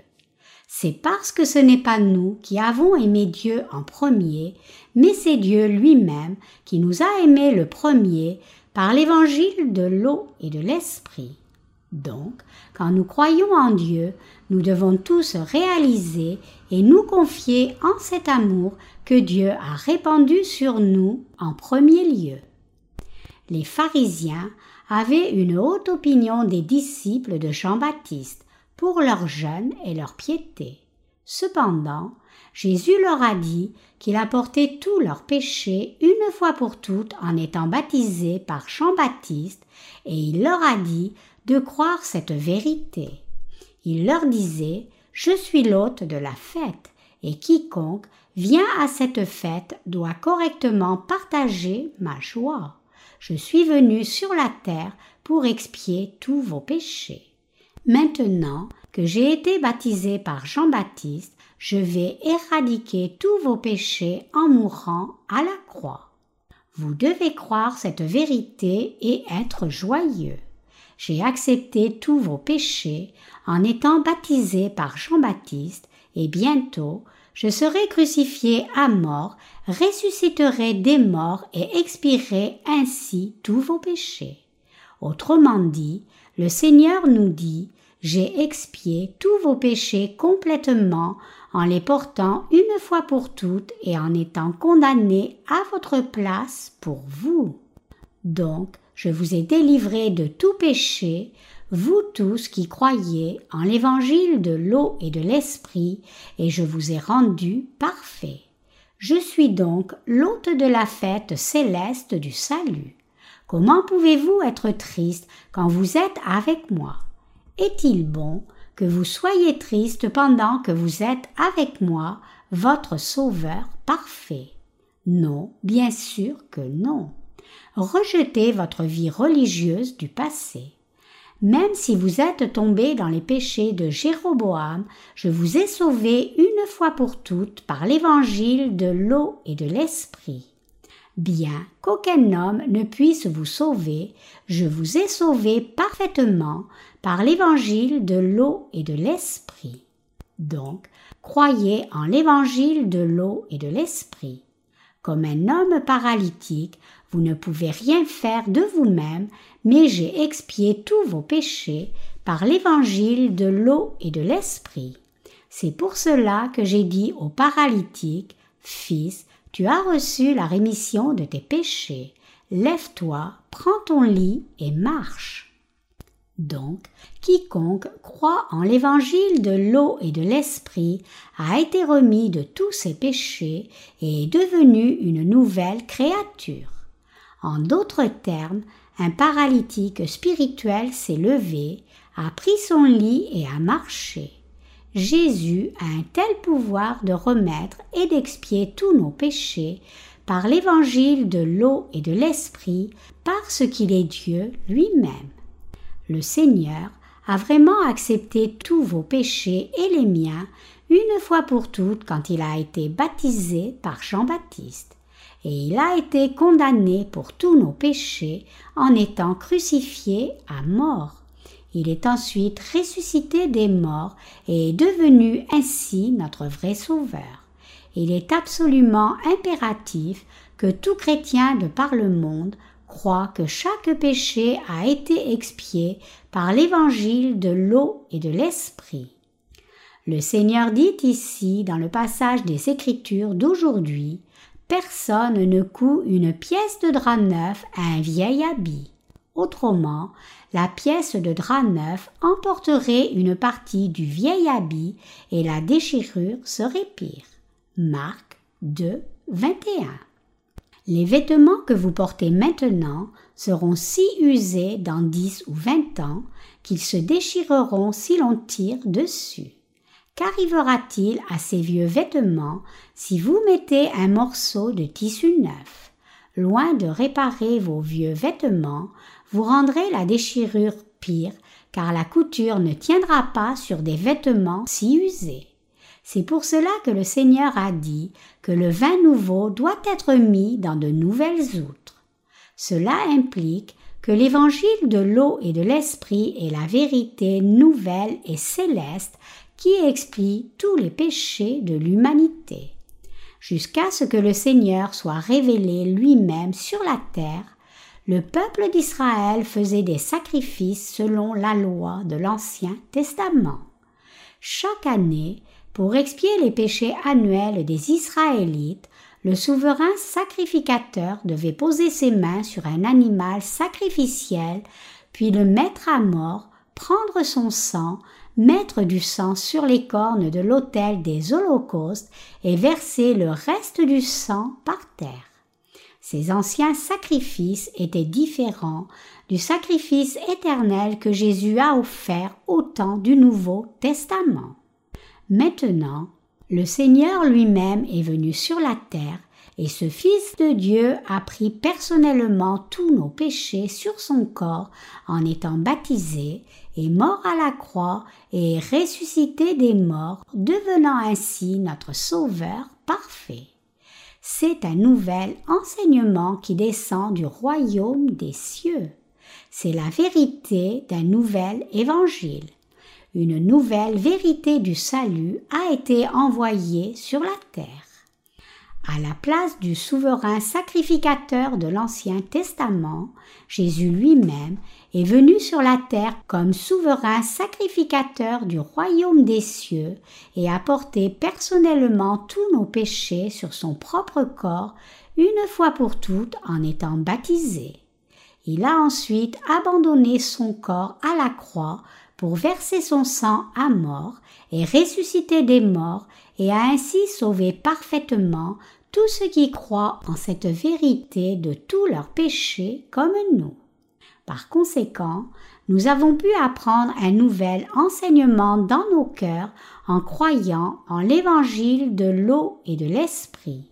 C'est parce que ce n'est pas nous qui avons aimé Dieu en premier, mais c'est Dieu lui-même qui nous a aimés le premier par l'évangile de l'eau et de l'esprit. Donc, quand nous croyons en Dieu, nous devons tous réaliser et nous confier en cet amour que Dieu a répandu sur nous en premier lieu. Les pharisiens avaient une haute opinion des disciples de Jean-Baptiste pour leur jeûne et leur piété. Cependant, Jésus leur a dit qu'il a porté tous leurs péchés une fois pour toutes en étant baptisé par Jean-Baptiste, et il leur a dit de croire cette vérité. Il leur disait Je suis l'hôte de la fête, et quiconque vient à cette fête doit correctement partager ma joie. Je suis venu sur la terre pour expier tous vos péchés. Maintenant que j'ai été baptisé par Jean-Baptiste, je vais éradiquer tous vos péchés en mourant à la croix. Vous devez croire cette vérité et être joyeux. J'ai accepté tous vos péchés en étant baptisé par Jean-Baptiste et bientôt je serai crucifié à mort, ressusciterai des morts et expirerai ainsi tous vos péchés. Autrement dit, le Seigneur nous dit J'ai expié tous vos péchés complètement en les portant une fois pour toutes et en étant condamné à votre place pour vous. Donc, je vous ai délivré de tout péché, vous tous qui croyez en l'évangile de l'eau et de l'esprit, et je vous ai rendu parfait. Je suis donc l'hôte de la fête céleste du salut. Comment pouvez-vous être triste quand vous êtes avec moi? Est-il bon que vous soyez triste pendant que vous êtes avec moi, votre Sauveur parfait? Non, bien sûr que non. Rejetez votre vie religieuse du passé. Même si vous êtes tombé dans les péchés de Jéroboam, je vous ai sauvé une fois pour toutes par l'évangile de l'eau et de l'esprit. Bien qu'aucun homme ne puisse vous sauver, je vous ai sauvé parfaitement par l'évangile de l'eau et de l'esprit. Donc, croyez en l'évangile de l'eau et de l'esprit. Comme un homme paralytique, vous ne pouvez rien faire de vous-même, mais j'ai expié tous vos péchés par l'évangile de l'eau et de l'esprit. C'est pour cela que j'ai dit au paralytique, Fils, tu as reçu la rémission de tes péchés. Lève-toi, prends ton lit et marche. Donc, quiconque croit en l'évangile de l'eau et de l'esprit a été remis de tous ses péchés et est devenu une nouvelle créature. En d'autres termes, un paralytique spirituel s'est levé, a pris son lit et a marché. Jésus a un tel pouvoir de remettre et d'expier tous nos péchés par l'évangile de l'eau et de l'esprit parce qu'il est Dieu lui-même. Le Seigneur a vraiment accepté tous vos péchés et les miens une fois pour toutes quand il a été baptisé par Jean-Baptiste. Et il a été condamné pour tous nos péchés en étant crucifié à mort. Il est ensuite ressuscité des morts et est devenu ainsi notre vrai sauveur. Il est absolument impératif que tout chrétien de par le monde croit que chaque péché a été expié par l'évangile de l'eau et de l'esprit. Le Seigneur dit ici, dans le passage des Écritures d'aujourd'hui, Personne ne coud une pièce de drap neuf à un vieil habit. Autrement, la pièce de drap neuf emporterait une partie du vieil habit et la déchirure serait pire. Marc 2, 21. Les vêtements que vous portez maintenant seront si usés dans dix ou vingt ans qu'ils se déchireront si l'on tire dessus. Qu'arrivera-t-il à ces vieux vêtements si vous mettez un morceau de tissu neuf? Loin de réparer vos vieux vêtements, vous rendrez la déchirure pire car la couture ne tiendra pas sur des vêtements si usés. C'est pour cela que le Seigneur a dit que le vin nouveau doit être mis dans de nouvelles outres. Cela implique que l'évangile de l'eau et de l'esprit est la vérité nouvelle et céleste qui explie tous les péchés de l'humanité. Jusqu'à ce que le Seigneur soit révélé lui-même sur la terre, le peuple d'Israël faisait des sacrifices selon la loi de l'Ancien Testament. Chaque année, pour expier les péchés annuels des Israélites, le souverain sacrificateur devait poser ses mains sur un animal sacrificiel, puis le mettre à mort, prendre son sang, mettre du sang sur les cornes de l'autel des holocaustes et verser le reste du sang par terre. Ces anciens sacrifices étaient différents du sacrifice éternel que Jésus a offert au temps du Nouveau Testament. Maintenant, le Seigneur lui-même est venu sur la terre et ce Fils de Dieu a pris personnellement tous nos péchés sur son corps en étant baptisé, est mort à la croix et ressuscité des morts, devenant ainsi notre Sauveur parfait. C'est un nouvel enseignement qui descend du royaume des cieux. C'est la vérité d'un nouvel évangile une nouvelle vérité du salut a été envoyée sur la terre. À la place du souverain sacrificateur de l'Ancien Testament, Jésus lui-même est venu sur la terre comme souverain sacrificateur du royaume des cieux et a porté personnellement tous nos péchés sur son propre corps une fois pour toutes en étant baptisé. Il a ensuite abandonné son corps à la croix pour verser son sang à mort et ressusciter des morts et a ainsi sauvé parfaitement tous ceux qui croient en cette vérité de tous leurs péchés comme nous. Par conséquent, nous avons pu apprendre un nouvel enseignement dans nos cœurs en croyant en l'évangile de l'eau et de l'esprit.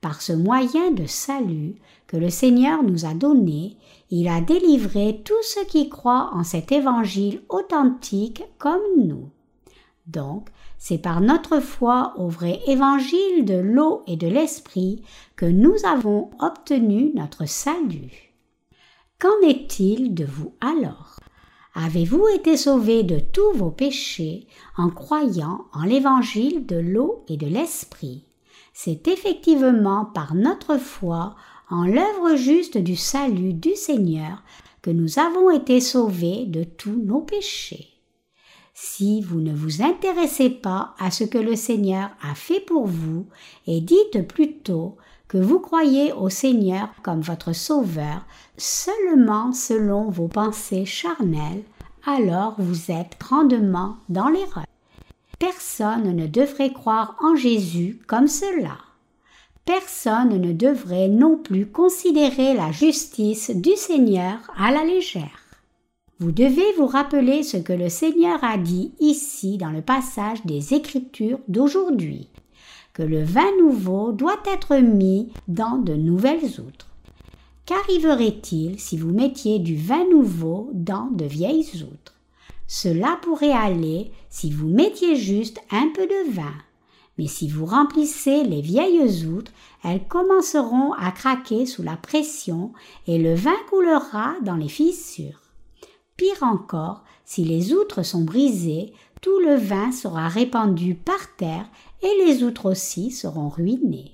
Par ce moyen de salut que le Seigneur nous a donné, il a délivré tous ceux qui croient en cet évangile authentique comme nous. Donc, c'est par notre foi au vrai évangile de l'eau et de l'esprit que nous avons obtenu notre salut. Qu'en est-il de vous alors? Avez-vous été sauvés de tous vos péchés en croyant en l'évangile de l'eau et de l'esprit? C'est effectivement par notre foi en l'œuvre juste du salut du Seigneur que nous avons été sauvés de tous nos péchés. Si vous ne vous intéressez pas à ce que le Seigneur a fait pour vous et dites plutôt que vous croyez au Seigneur comme votre Sauveur seulement selon vos pensées charnelles, alors vous êtes grandement dans l'erreur. Personne ne devrait croire en Jésus comme cela. Personne ne devrait non plus considérer la justice du Seigneur à la légère. Vous devez vous rappeler ce que le Seigneur a dit ici dans le passage des Écritures d'aujourd'hui, que le vin nouveau doit être mis dans de nouvelles outres. Qu'arriverait-il si vous mettiez du vin nouveau dans de vieilles outres? Cela pourrait aller si vous mettiez juste un peu de vin. Mais si vous remplissez les vieilles outres, elles commenceront à craquer sous la pression et le vin coulera dans les fissures. Pire encore, si les outres sont brisées, tout le vin sera répandu par terre et les outres aussi seront ruinées.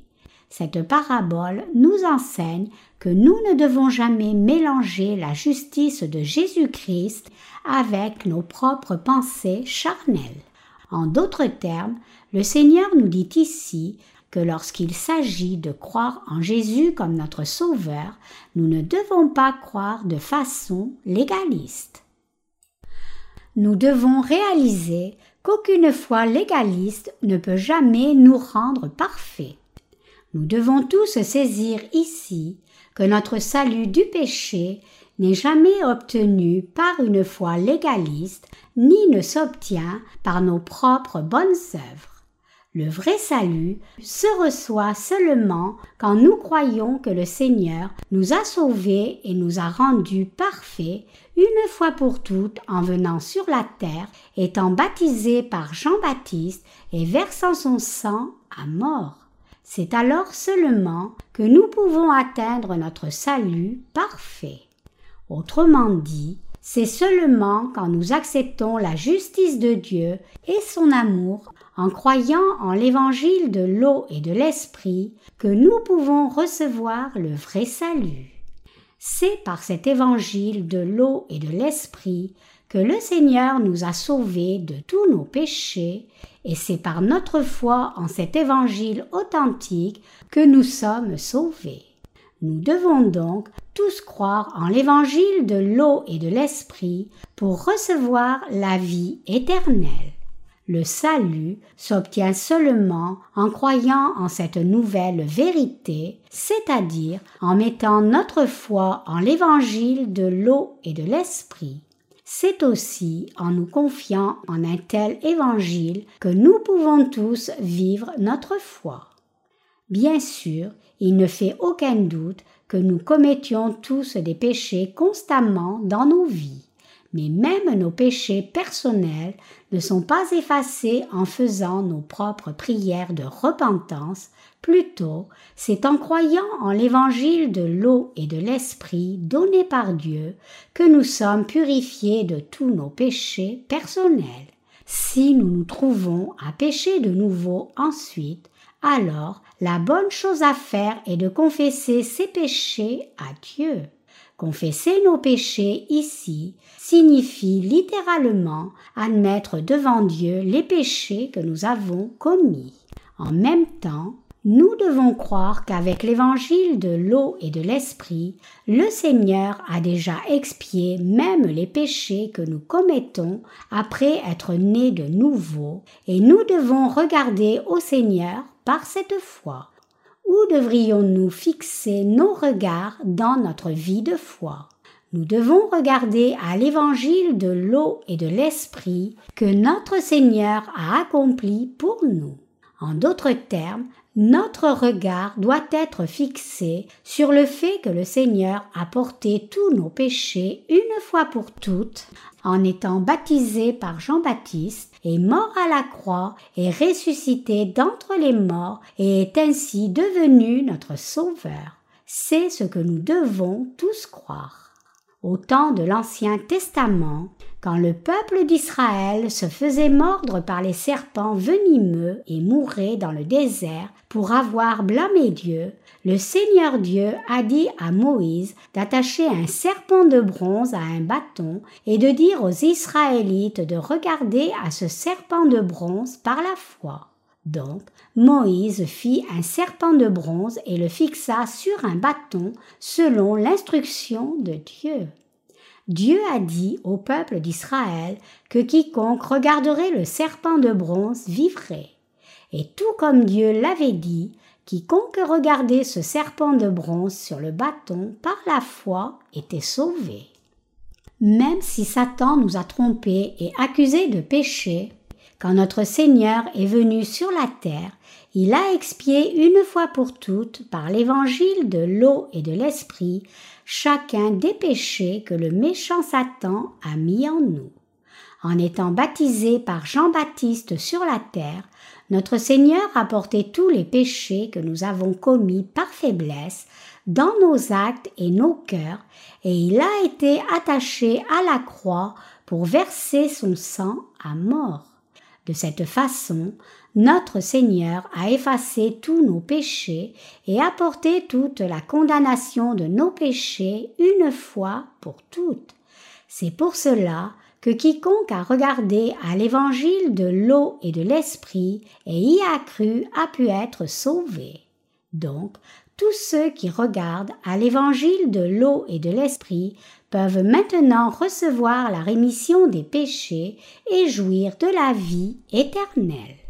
Cette parabole nous enseigne que nous ne devons jamais mélanger la justice de Jésus-Christ avec nos propres pensées charnelles. En d'autres termes, le Seigneur nous dit ici que lorsqu'il s'agit de croire en Jésus comme notre Sauveur, nous ne devons pas croire de façon légaliste. Nous devons réaliser qu'aucune foi légaliste ne peut jamais nous rendre parfaits. Nous devons tous saisir ici que notre salut du péché n'est jamais obtenu par une foi légaliste, ni ne s'obtient par nos propres bonnes œuvres. Le vrai salut se reçoit seulement quand nous croyons que le Seigneur nous a sauvés et nous a rendus parfaits une fois pour toutes en venant sur la terre, étant baptisé par Jean-Baptiste et versant son sang à mort. C'est alors seulement que nous pouvons atteindre notre salut parfait. Autrement dit, c'est seulement quand nous acceptons la justice de Dieu et son amour en croyant en l'évangile de l'eau et de l'esprit que nous pouvons recevoir le vrai salut. C'est par cet évangile de l'eau et de l'esprit que le Seigneur nous a sauvés de tous nos péchés, et c'est par notre foi en cet évangile authentique que nous sommes sauvés. Nous devons donc tous croire en l'évangile de l'eau et de l'esprit pour recevoir la vie éternelle. Le salut s'obtient seulement en croyant en cette nouvelle vérité, c'est-à-dire en mettant notre foi en l'évangile de l'eau et de l'esprit. C'est aussi en nous confiant en un tel évangile que nous pouvons tous vivre notre foi. Bien sûr, il ne fait aucun doute que nous commettions tous des péchés constamment dans nos vies mais même nos péchés personnels ne sont pas effacés en faisant nos propres prières de repentance, plutôt c'est en croyant en l'évangile de l'eau et de l'esprit donné par Dieu que nous sommes purifiés de tous nos péchés personnels. Si nous nous trouvons à pécher de nouveau ensuite, alors la bonne chose à faire est de confesser ces péchés à Dieu. Confesser nos péchés ici signifie littéralement admettre devant Dieu les péchés que nous avons commis. En même temps, nous devons croire qu'avec l'évangile de l'eau et de l'esprit, le Seigneur a déjà expié même les péchés que nous commettons après être nés de nouveau, et nous devons regarder au Seigneur par cette foi. Où devrions-nous fixer nos regards dans notre vie de foi? Nous devons regarder à l'évangile de l'eau et de l'esprit que notre Seigneur a accompli pour nous. En d'autres termes, notre regard doit être fixé sur le fait que le Seigneur a porté tous nos péchés une fois pour toutes en étant baptisé par Jean-Baptiste, est mort à la croix, et ressuscité d'entre les morts, et est ainsi devenu notre Sauveur. C'est ce que nous devons tous croire. Au temps de l'Ancien Testament, quand le peuple d'Israël se faisait mordre par les serpents venimeux et mourait dans le désert pour avoir blâmé Dieu, le Seigneur Dieu a dit à Moïse d'attacher un serpent de bronze à un bâton et de dire aux Israélites de regarder à ce serpent de bronze par la foi. Donc Moïse fit un serpent de bronze et le fixa sur un bâton selon l'instruction de Dieu. Dieu a dit au peuple d'Israël que quiconque regarderait le serpent de bronze vivrait. Et tout comme Dieu l'avait dit, quiconque regardait ce serpent de bronze sur le bâton par la foi était sauvé. Même si Satan nous a trompés et accusés de péché, quand notre Seigneur est venu sur la terre, il a expié une fois pour toutes, par l'évangile de l'eau et de l'esprit, chacun des péchés que le méchant Satan a mis en nous. En étant baptisé par Jean-Baptiste sur la terre, notre Seigneur a porté tous les péchés que nous avons commis par faiblesse dans nos actes et nos cœurs, et il a été attaché à la croix pour verser son sang à mort. De cette façon, notre Seigneur a effacé tous nos péchés et apporté toute la condamnation de nos péchés une fois pour toutes. C'est pour cela que quiconque a regardé à l'évangile de l'eau et de l'esprit et y a cru a pu être sauvé. Donc, tous ceux qui regardent à l'évangile de l'eau et de l'esprit peuvent maintenant recevoir la rémission des péchés et jouir de la vie éternelle.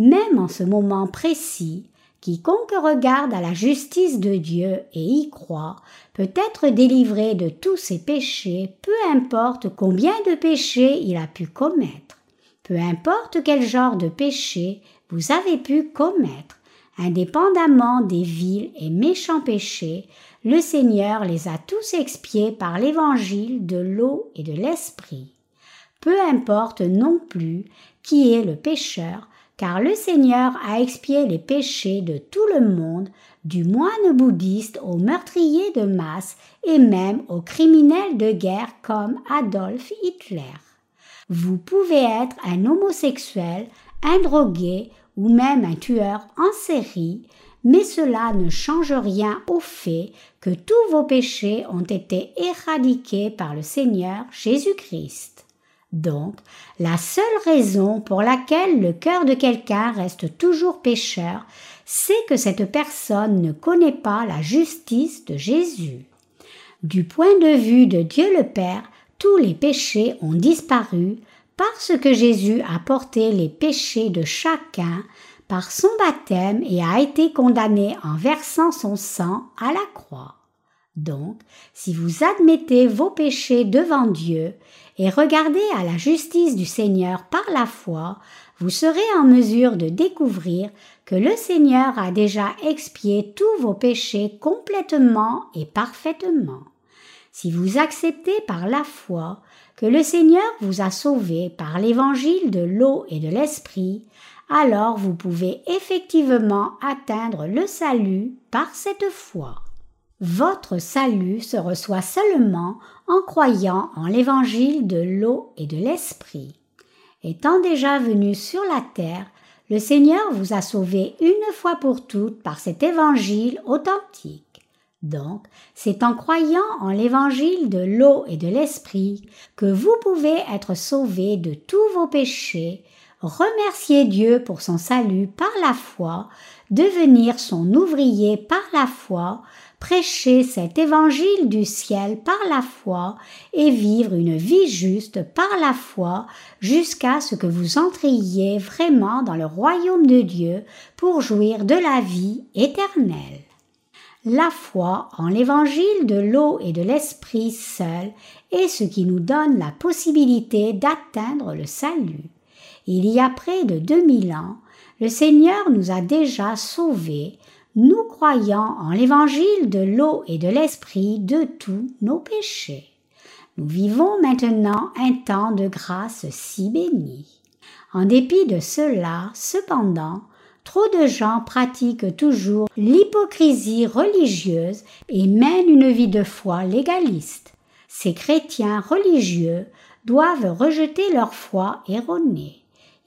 Même en ce moment précis, quiconque regarde à la justice de Dieu et y croit peut être délivré de tous ses péchés, peu importe combien de péchés il a pu commettre, peu importe quel genre de péché vous avez pu commettre, indépendamment des vils et méchants péchés, le Seigneur les a tous expiés par l'évangile de l'eau et de l'esprit. Peu importe non plus qui est le pécheur, car le Seigneur a expié les péchés de tout le monde, du moine bouddhiste au meurtrier de masse et même aux criminels de guerre comme Adolf Hitler. Vous pouvez être un homosexuel, un drogué ou même un tueur en série, mais cela ne change rien au fait que tous vos péchés ont été éradiqués par le Seigneur Jésus-Christ. Donc, la seule raison pour laquelle le cœur de quelqu'un reste toujours pécheur, c'est que cette personne ne connaît pas la justice de Jésus. Du point de vue de Dieu le Père, tous les péchés ont disparu parce que Jésus a porté les péchés de chacun par son baptême et a été condamné en versant son sang à la croix. Donc, si vous admettez vos péchés devant Dieu et regardez à la justice du Seigneur par la foi, vous serez en mesure de découvrir que le Seigneur a déjà expié tous vos péchés complètement et parfaitement. Si vous acceptez par la foi que le Seigneur vous a sauvé par l'évangile de l'eau et de l'esprit, alors vous pouvez effectivement atteindre le salut par cette foi. Votre salut se reçoit seulement en croyant en l'évangile de l'eau et de l'esprit. Étant déjà venu sur la terre, le Seigneur vous a sauvé une fois pour toutes par cet évangile authentique. Donc, c'est en croyant en l'évangile de l'eau et de l'esprit que vous pouvez être sauvé de tous vos péchés, remercier Dieu pour son salut par la foi, devenir son ouvrier par la foi, prêcher cet évangile du ciel par la foi et vivre une vie juste par la foi jusqu'à ce que vous entriez vraiment dans le royaume de Dieu pour jouir de la vie éternelle. La foi en l'évangile de l'eau et de l'esprit seul est ce qui nous donne la possibilité d'atteindre le salut. Il y a près de 2000 ans, le Seigneur nous a déjà sauvés nous croyant en l'évangile de l'eau et de l'esprit de tous nos péchés. Nous vivons maintenant un temps de grâce si béni. En dépit de cela, cependant, trop de gens pratiquent toujours l'hypocrisie religieuse et mènent une vie de foi légaliste. Ces chrétiens religieux doivent rejeter leur foi erronée.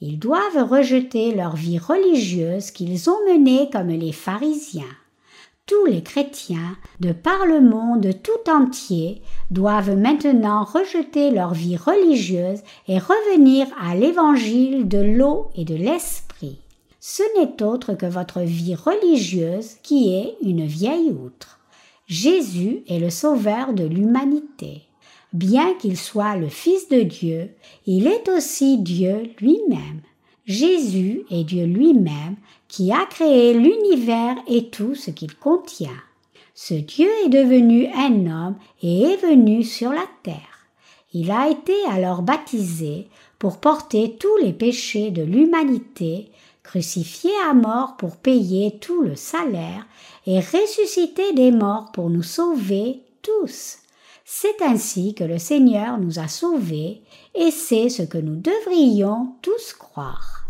Ils doivent rejeter leur vie religieuse qu'ils ont menée comme les pharisiens. Tous les chrétiens de par le monde tout entier doivent maintenant rejeter leur vie religieuse et revenir à l'évangile de l'eau et de l'esprit. Ce n'est autre que votre vie religieuse qui est une vieille outre. Jésus est le sauveur de l'humanité. Bien qu'il soit le Fils de Dieu, il est aussi Dieu lui-même. Jésus est Dieu lui-même qui a créé l'univers et tout ce qu'il contient. Ce Dieu est devenu un homme et est venu sur la terre. Il a été alors baptisé pour porter tous les péchés de l'humanité, crucifié à mort pour payer tout le salaire et ressuscité des morts pour nous sauver tous. C'est ainsi que le Seigneur nous a sauvés et c'est ce que nous devrions tous croire.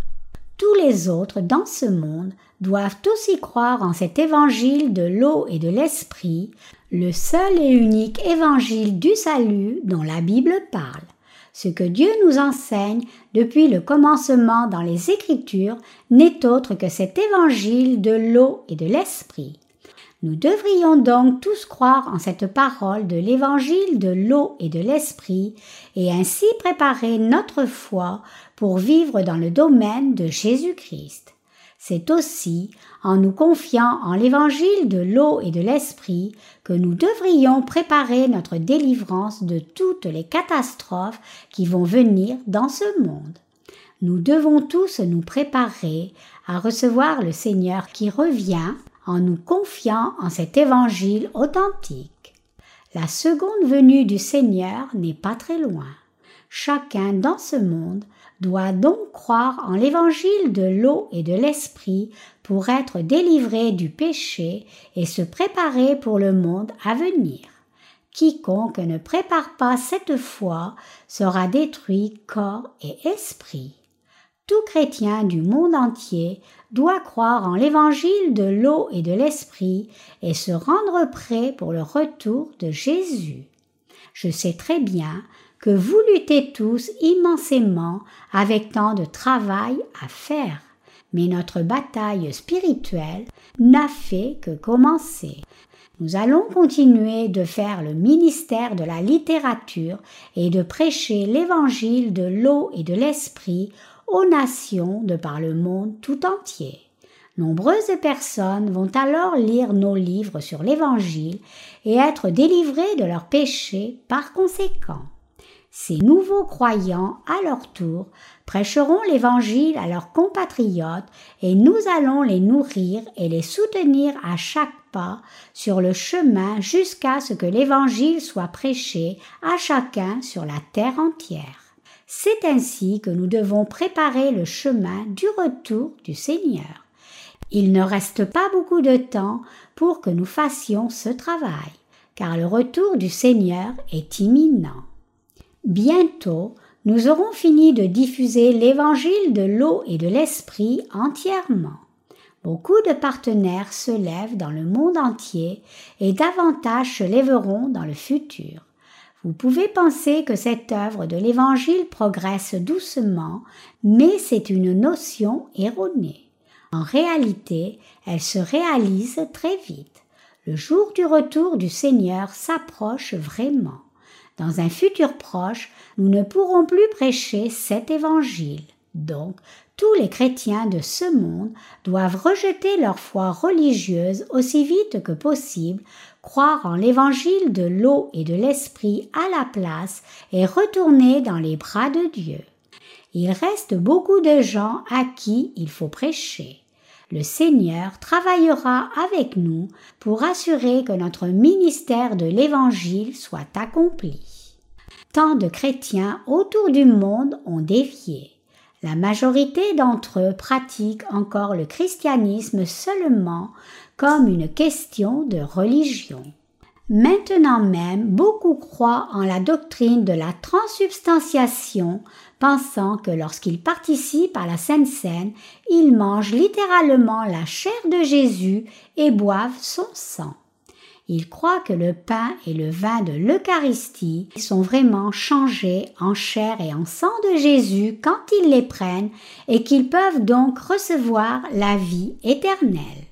Tous les autres dans ce monde doivent aussi croire en cet évangile de l'eau et de l'esprit, le seul et unique évangile du salut dont la Bible parle. Ce que Dieu nous enseigne depuis le commencement dans les Écritures n'est autre que cet évangile de l'eau et de l'esprit. Nous devrions donc tous croire en cette parole de l'évangile de l'eau et de l'esprit et ainsi préparer notre foi pour vivre dans le domaine de Jésus-Christ. C'est aussi en nous confiant en l'évangile de l'eau et de l'esprit que nous devrions préparer notre délivrance de toutes les catastrophes qui vont venir dans ce monde. Nous devons tous nous préparer à recevoir le Seigneur qui revient en nous confiant en cet évangile authentique. La seconde venue du Seigneur n'est pas très loin. Chacun dans ce monde doit donc croire en l'évangile de l'eau et de l'esprit pour être délivré du péché et se préparer pour le monde à venir. Quiconque ne prépare pas cette foi sera détruit corps et esprit. Tout chrétien du monde entier doit croire en l'évangile de l'eau et de l'esprit et se rendre prêt pour le retour de Jésus. Je sais très bien que vous luttez tous immensément avec tant de travail à faire, mais notre bataille spirituelle n'a fait que commencer. Nous allons continuer de faire le ministère de la littérature et de prêcher l'évangile de l'eau et de l'esprit aux nations de par le monde tout entier. Nombreuses personnes vont alors lire nos livres sur l'Évangile et être délivrées de leurs péchés par conséquent. Ces nouveaux croyants, à leur tour, prêcheront l'Évangile à leurs compatriotes et nous allons les nourrir et les soutenir à chaque pas sur le chemin jusqu'à ce que l'Évangile soit prêché à chacun sur la terre entière. C'est ainsi que nous devons préparer le chemin du retour du Seigneur. Il ne reste pas beaucoup de temps pour que nous fassions ce travail, car le retour du Seigneur est imminent. Bientôt, nous aurons fini de diffuser l'évangile de l'eau et de l'esprit entièrement. Beaucoup de partenaires se lèvent dans le monde entier et davantage se lèveront dans le futur. Vous pouvez penser que cette œuvre de l'Évangile progresse doucement, mais c'est une notion erronée. En réalité, elle se réalise très vite. Le jour du retour du Seigneur s'approche vraiment. Dans un futur proche, nous ne pourrons plus prêcher cet évangile. Donc, tous les chrétiens de ce monde doivent rejeter leur foi religieuse aussi vite que possible, croire en l'évangile de l'eau et de l'esprit à la place et retourner dans les bras de Dieu. Il reste beaucoup de gens à qui il faut prêcher. Le Seigneur travaillera avec nous pour assurer que notre ministère de l'Évangile soit accompli. Tant de chrétiens autour du monde ont dévié. La majorité d'entre eux pratiquent encore le christianisme seulement comme une question de religion. Maintenant même, beaucoup croient en la doctrine de la transubstantiation, pensant que lorsqu'ils participent à la Sainte Seine, ils mangent littéralement la chair de Jésus et boivent son sang. Ils croient que le pain et le vin de l'Eucharistie sont vraiment changés en chair et en sang de Jésus quand ils les prennent et qu'ils peuvent donc recevoir la vie éternelle.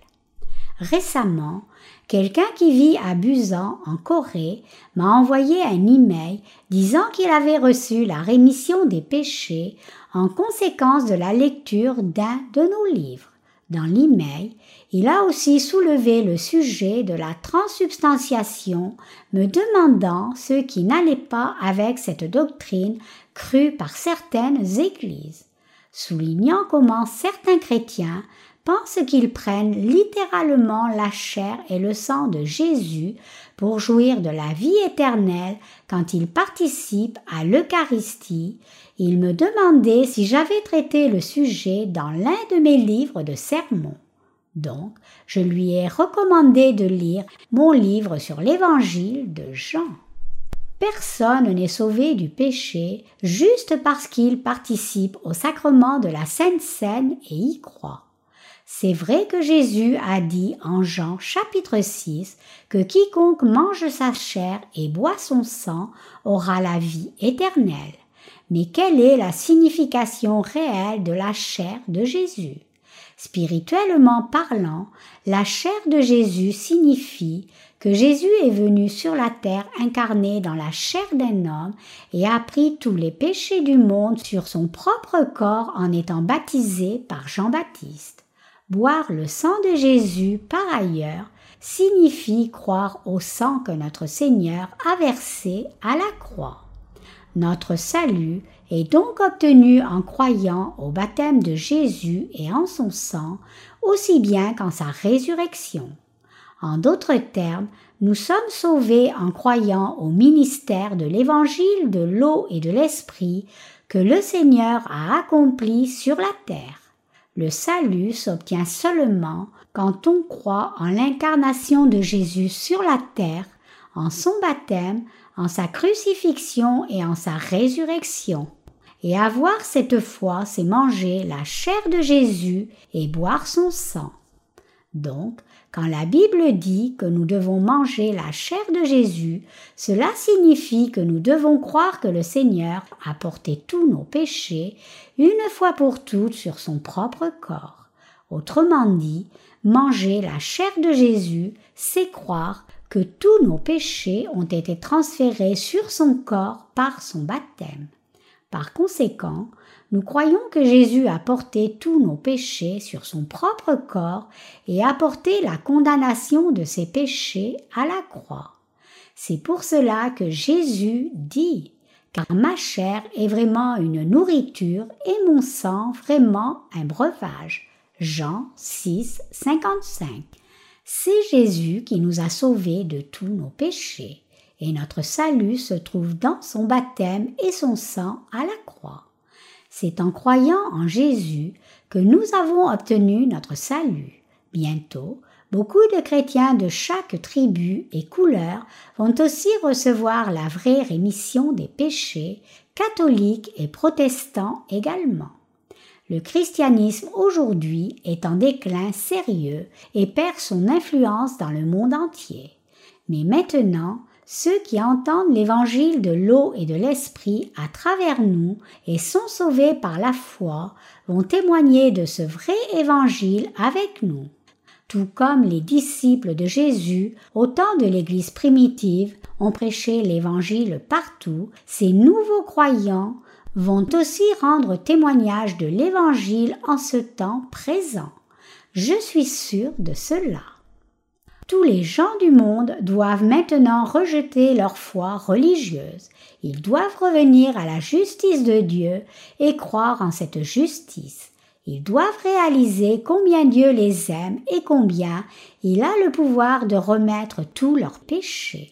Récemment, quelqu'un qui vit à Busan, en Corée, m'a envoyé un email disant qu'il avait reçu la rémission des péchés en conséquence de la lecture d'un de nos livres. Dans l'email, il a aussi soulevé le sujet de la transsubstantiation, me demandant ce qui n'allait pas avec cette doctrine crue par certaines églises, soulignant comment certains chrétiens pensent qu'ils prennent littéralement la chair et le sang de Jésus pour jouir de la vie éternelle quand ils participent à l'Eucharistie, il me demandait si j'avais traité le sujet dans l'un de mes livres de sermons. Donc, je lui ai recommandé de lire mon livre sur l'évangile de Jean. Personne n'est sauvé du péché juste parce qu'il participe au sacrement de la Sainte Seine et y croit. C'est vrai que Jésus a dit en Jean chapitre 6 que quiconque mange sa chair et boit son sang aura la vie éternelle. Mais quelle est la signification réelle de la chair de Jésus? Spirituellement parlant, la chair de Jésus signifie que Jésus est venu sur la terre incarné dans la chair d'un homme et a pris tous les péchés du monde sur son propre corps en étant baptisé par Jean-Baptiste. Boire le sang de Jésus, par ailleurs, signifie croire au sang que notre Seigneur a versé à la croix. Notre salut est donc obtenu en croyant au baptême de Jésus et en son sang, aussi bien qu'en sa résurrection. En d'autres termes, nous sommes sauvés en croyant au ministère de l'évangile de l'eau et de l'esprit que le Seigneur a accompli sur la terre. Le salut s'obtient seulement quand on croit en l'incarnation de Jésus sur la terre, en son baptême, en sa crucifixion et en sa résurrection. Et avoir cette foi, c'est manger la chair de Jésus et boire son sang. Donc, quand la Bible dit que nous devons manger la chair de Jésus, cela signifie que nous devons croire que le Seigneur a porté tous nos péchés une fois pour toutes sur son propre corps. Autrement dit, manger la chair de Jésus, c'est croire que tous nos péchés ont été transférés sur son corps par son baptême. Par conséquent, nous croyons que Jésus a porté tous nos péchés sur son propre corps et a porté la condamnation de ses péchés à la croix. C'est pour cela que Jésus dit car ma chair est vraiment une nourriture et mon sang vraiment un breuvage. Jean 6, 55. C'est Jésus qui nous a sauvés de tous nos péchés, et notre salut se trouve dans son baptême et son sang à la croix. C'est en croyant en Jésus que nous avons obtenu notre salut. Bientôt, beaucoup de chrétiens de chaque tribu et couleur vont aussi recevoir la vraie rémission des péchés, catholiques et protestants également. Le christianisme aujourd'hui est en déclin sérieux et perd son influence dans le monde entier. Mais maintenant, ceux qui entendent l'évangile de l'eau et de l'esprit à travers nous et sont sauvés par la foi vont témoigner de ce vrai évangile avec nous. Tout comme les disciples de Jésus au temps de l'Église primitive ont prêché l'évangile partout, ces nouveaux croyants vont aussi rendre témoignage de l'Évangile en ce temps présent. Je suis sûre de cela. Tous les gens du monde doivent maintenant rejeter leur foi religieuse. Ils doivent revenir à la justice de Dieu et croire en cette justice. Ils doivent réaliser combien Dieu les aime et combien il a le pouvoir de remettre tous leurs péchés.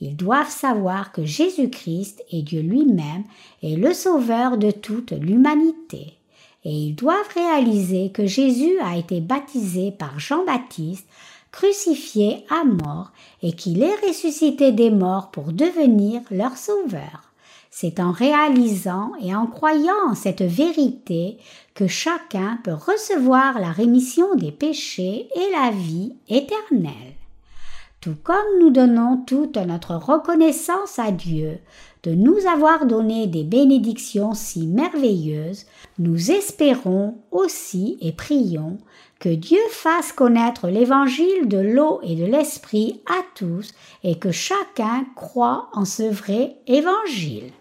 Ils doivent savoir que Jésus-Christ est Dieu lui-même et le Sauveur de toute l'humanité. Et ils doivent réaliser que Jésus a été baptisé par Jean-Baptiste crucifié à mort et qu'il est ressuscité des morts pour devenir leur sauveur. C'est en réalisant et en croyant en cette vérité que chacun peut recevoir la rémission des péchés et la vie éternelle. Tout comme nous donnons toute notre reconnaissance à Dieu de nous avoir donné des bénédictions si merveilleuses, nous espérons aussi et prions que Dieu fasse connaître l'évangile de l'eau et de l'esprit à tous et que chacun croit en ce vrai évangile.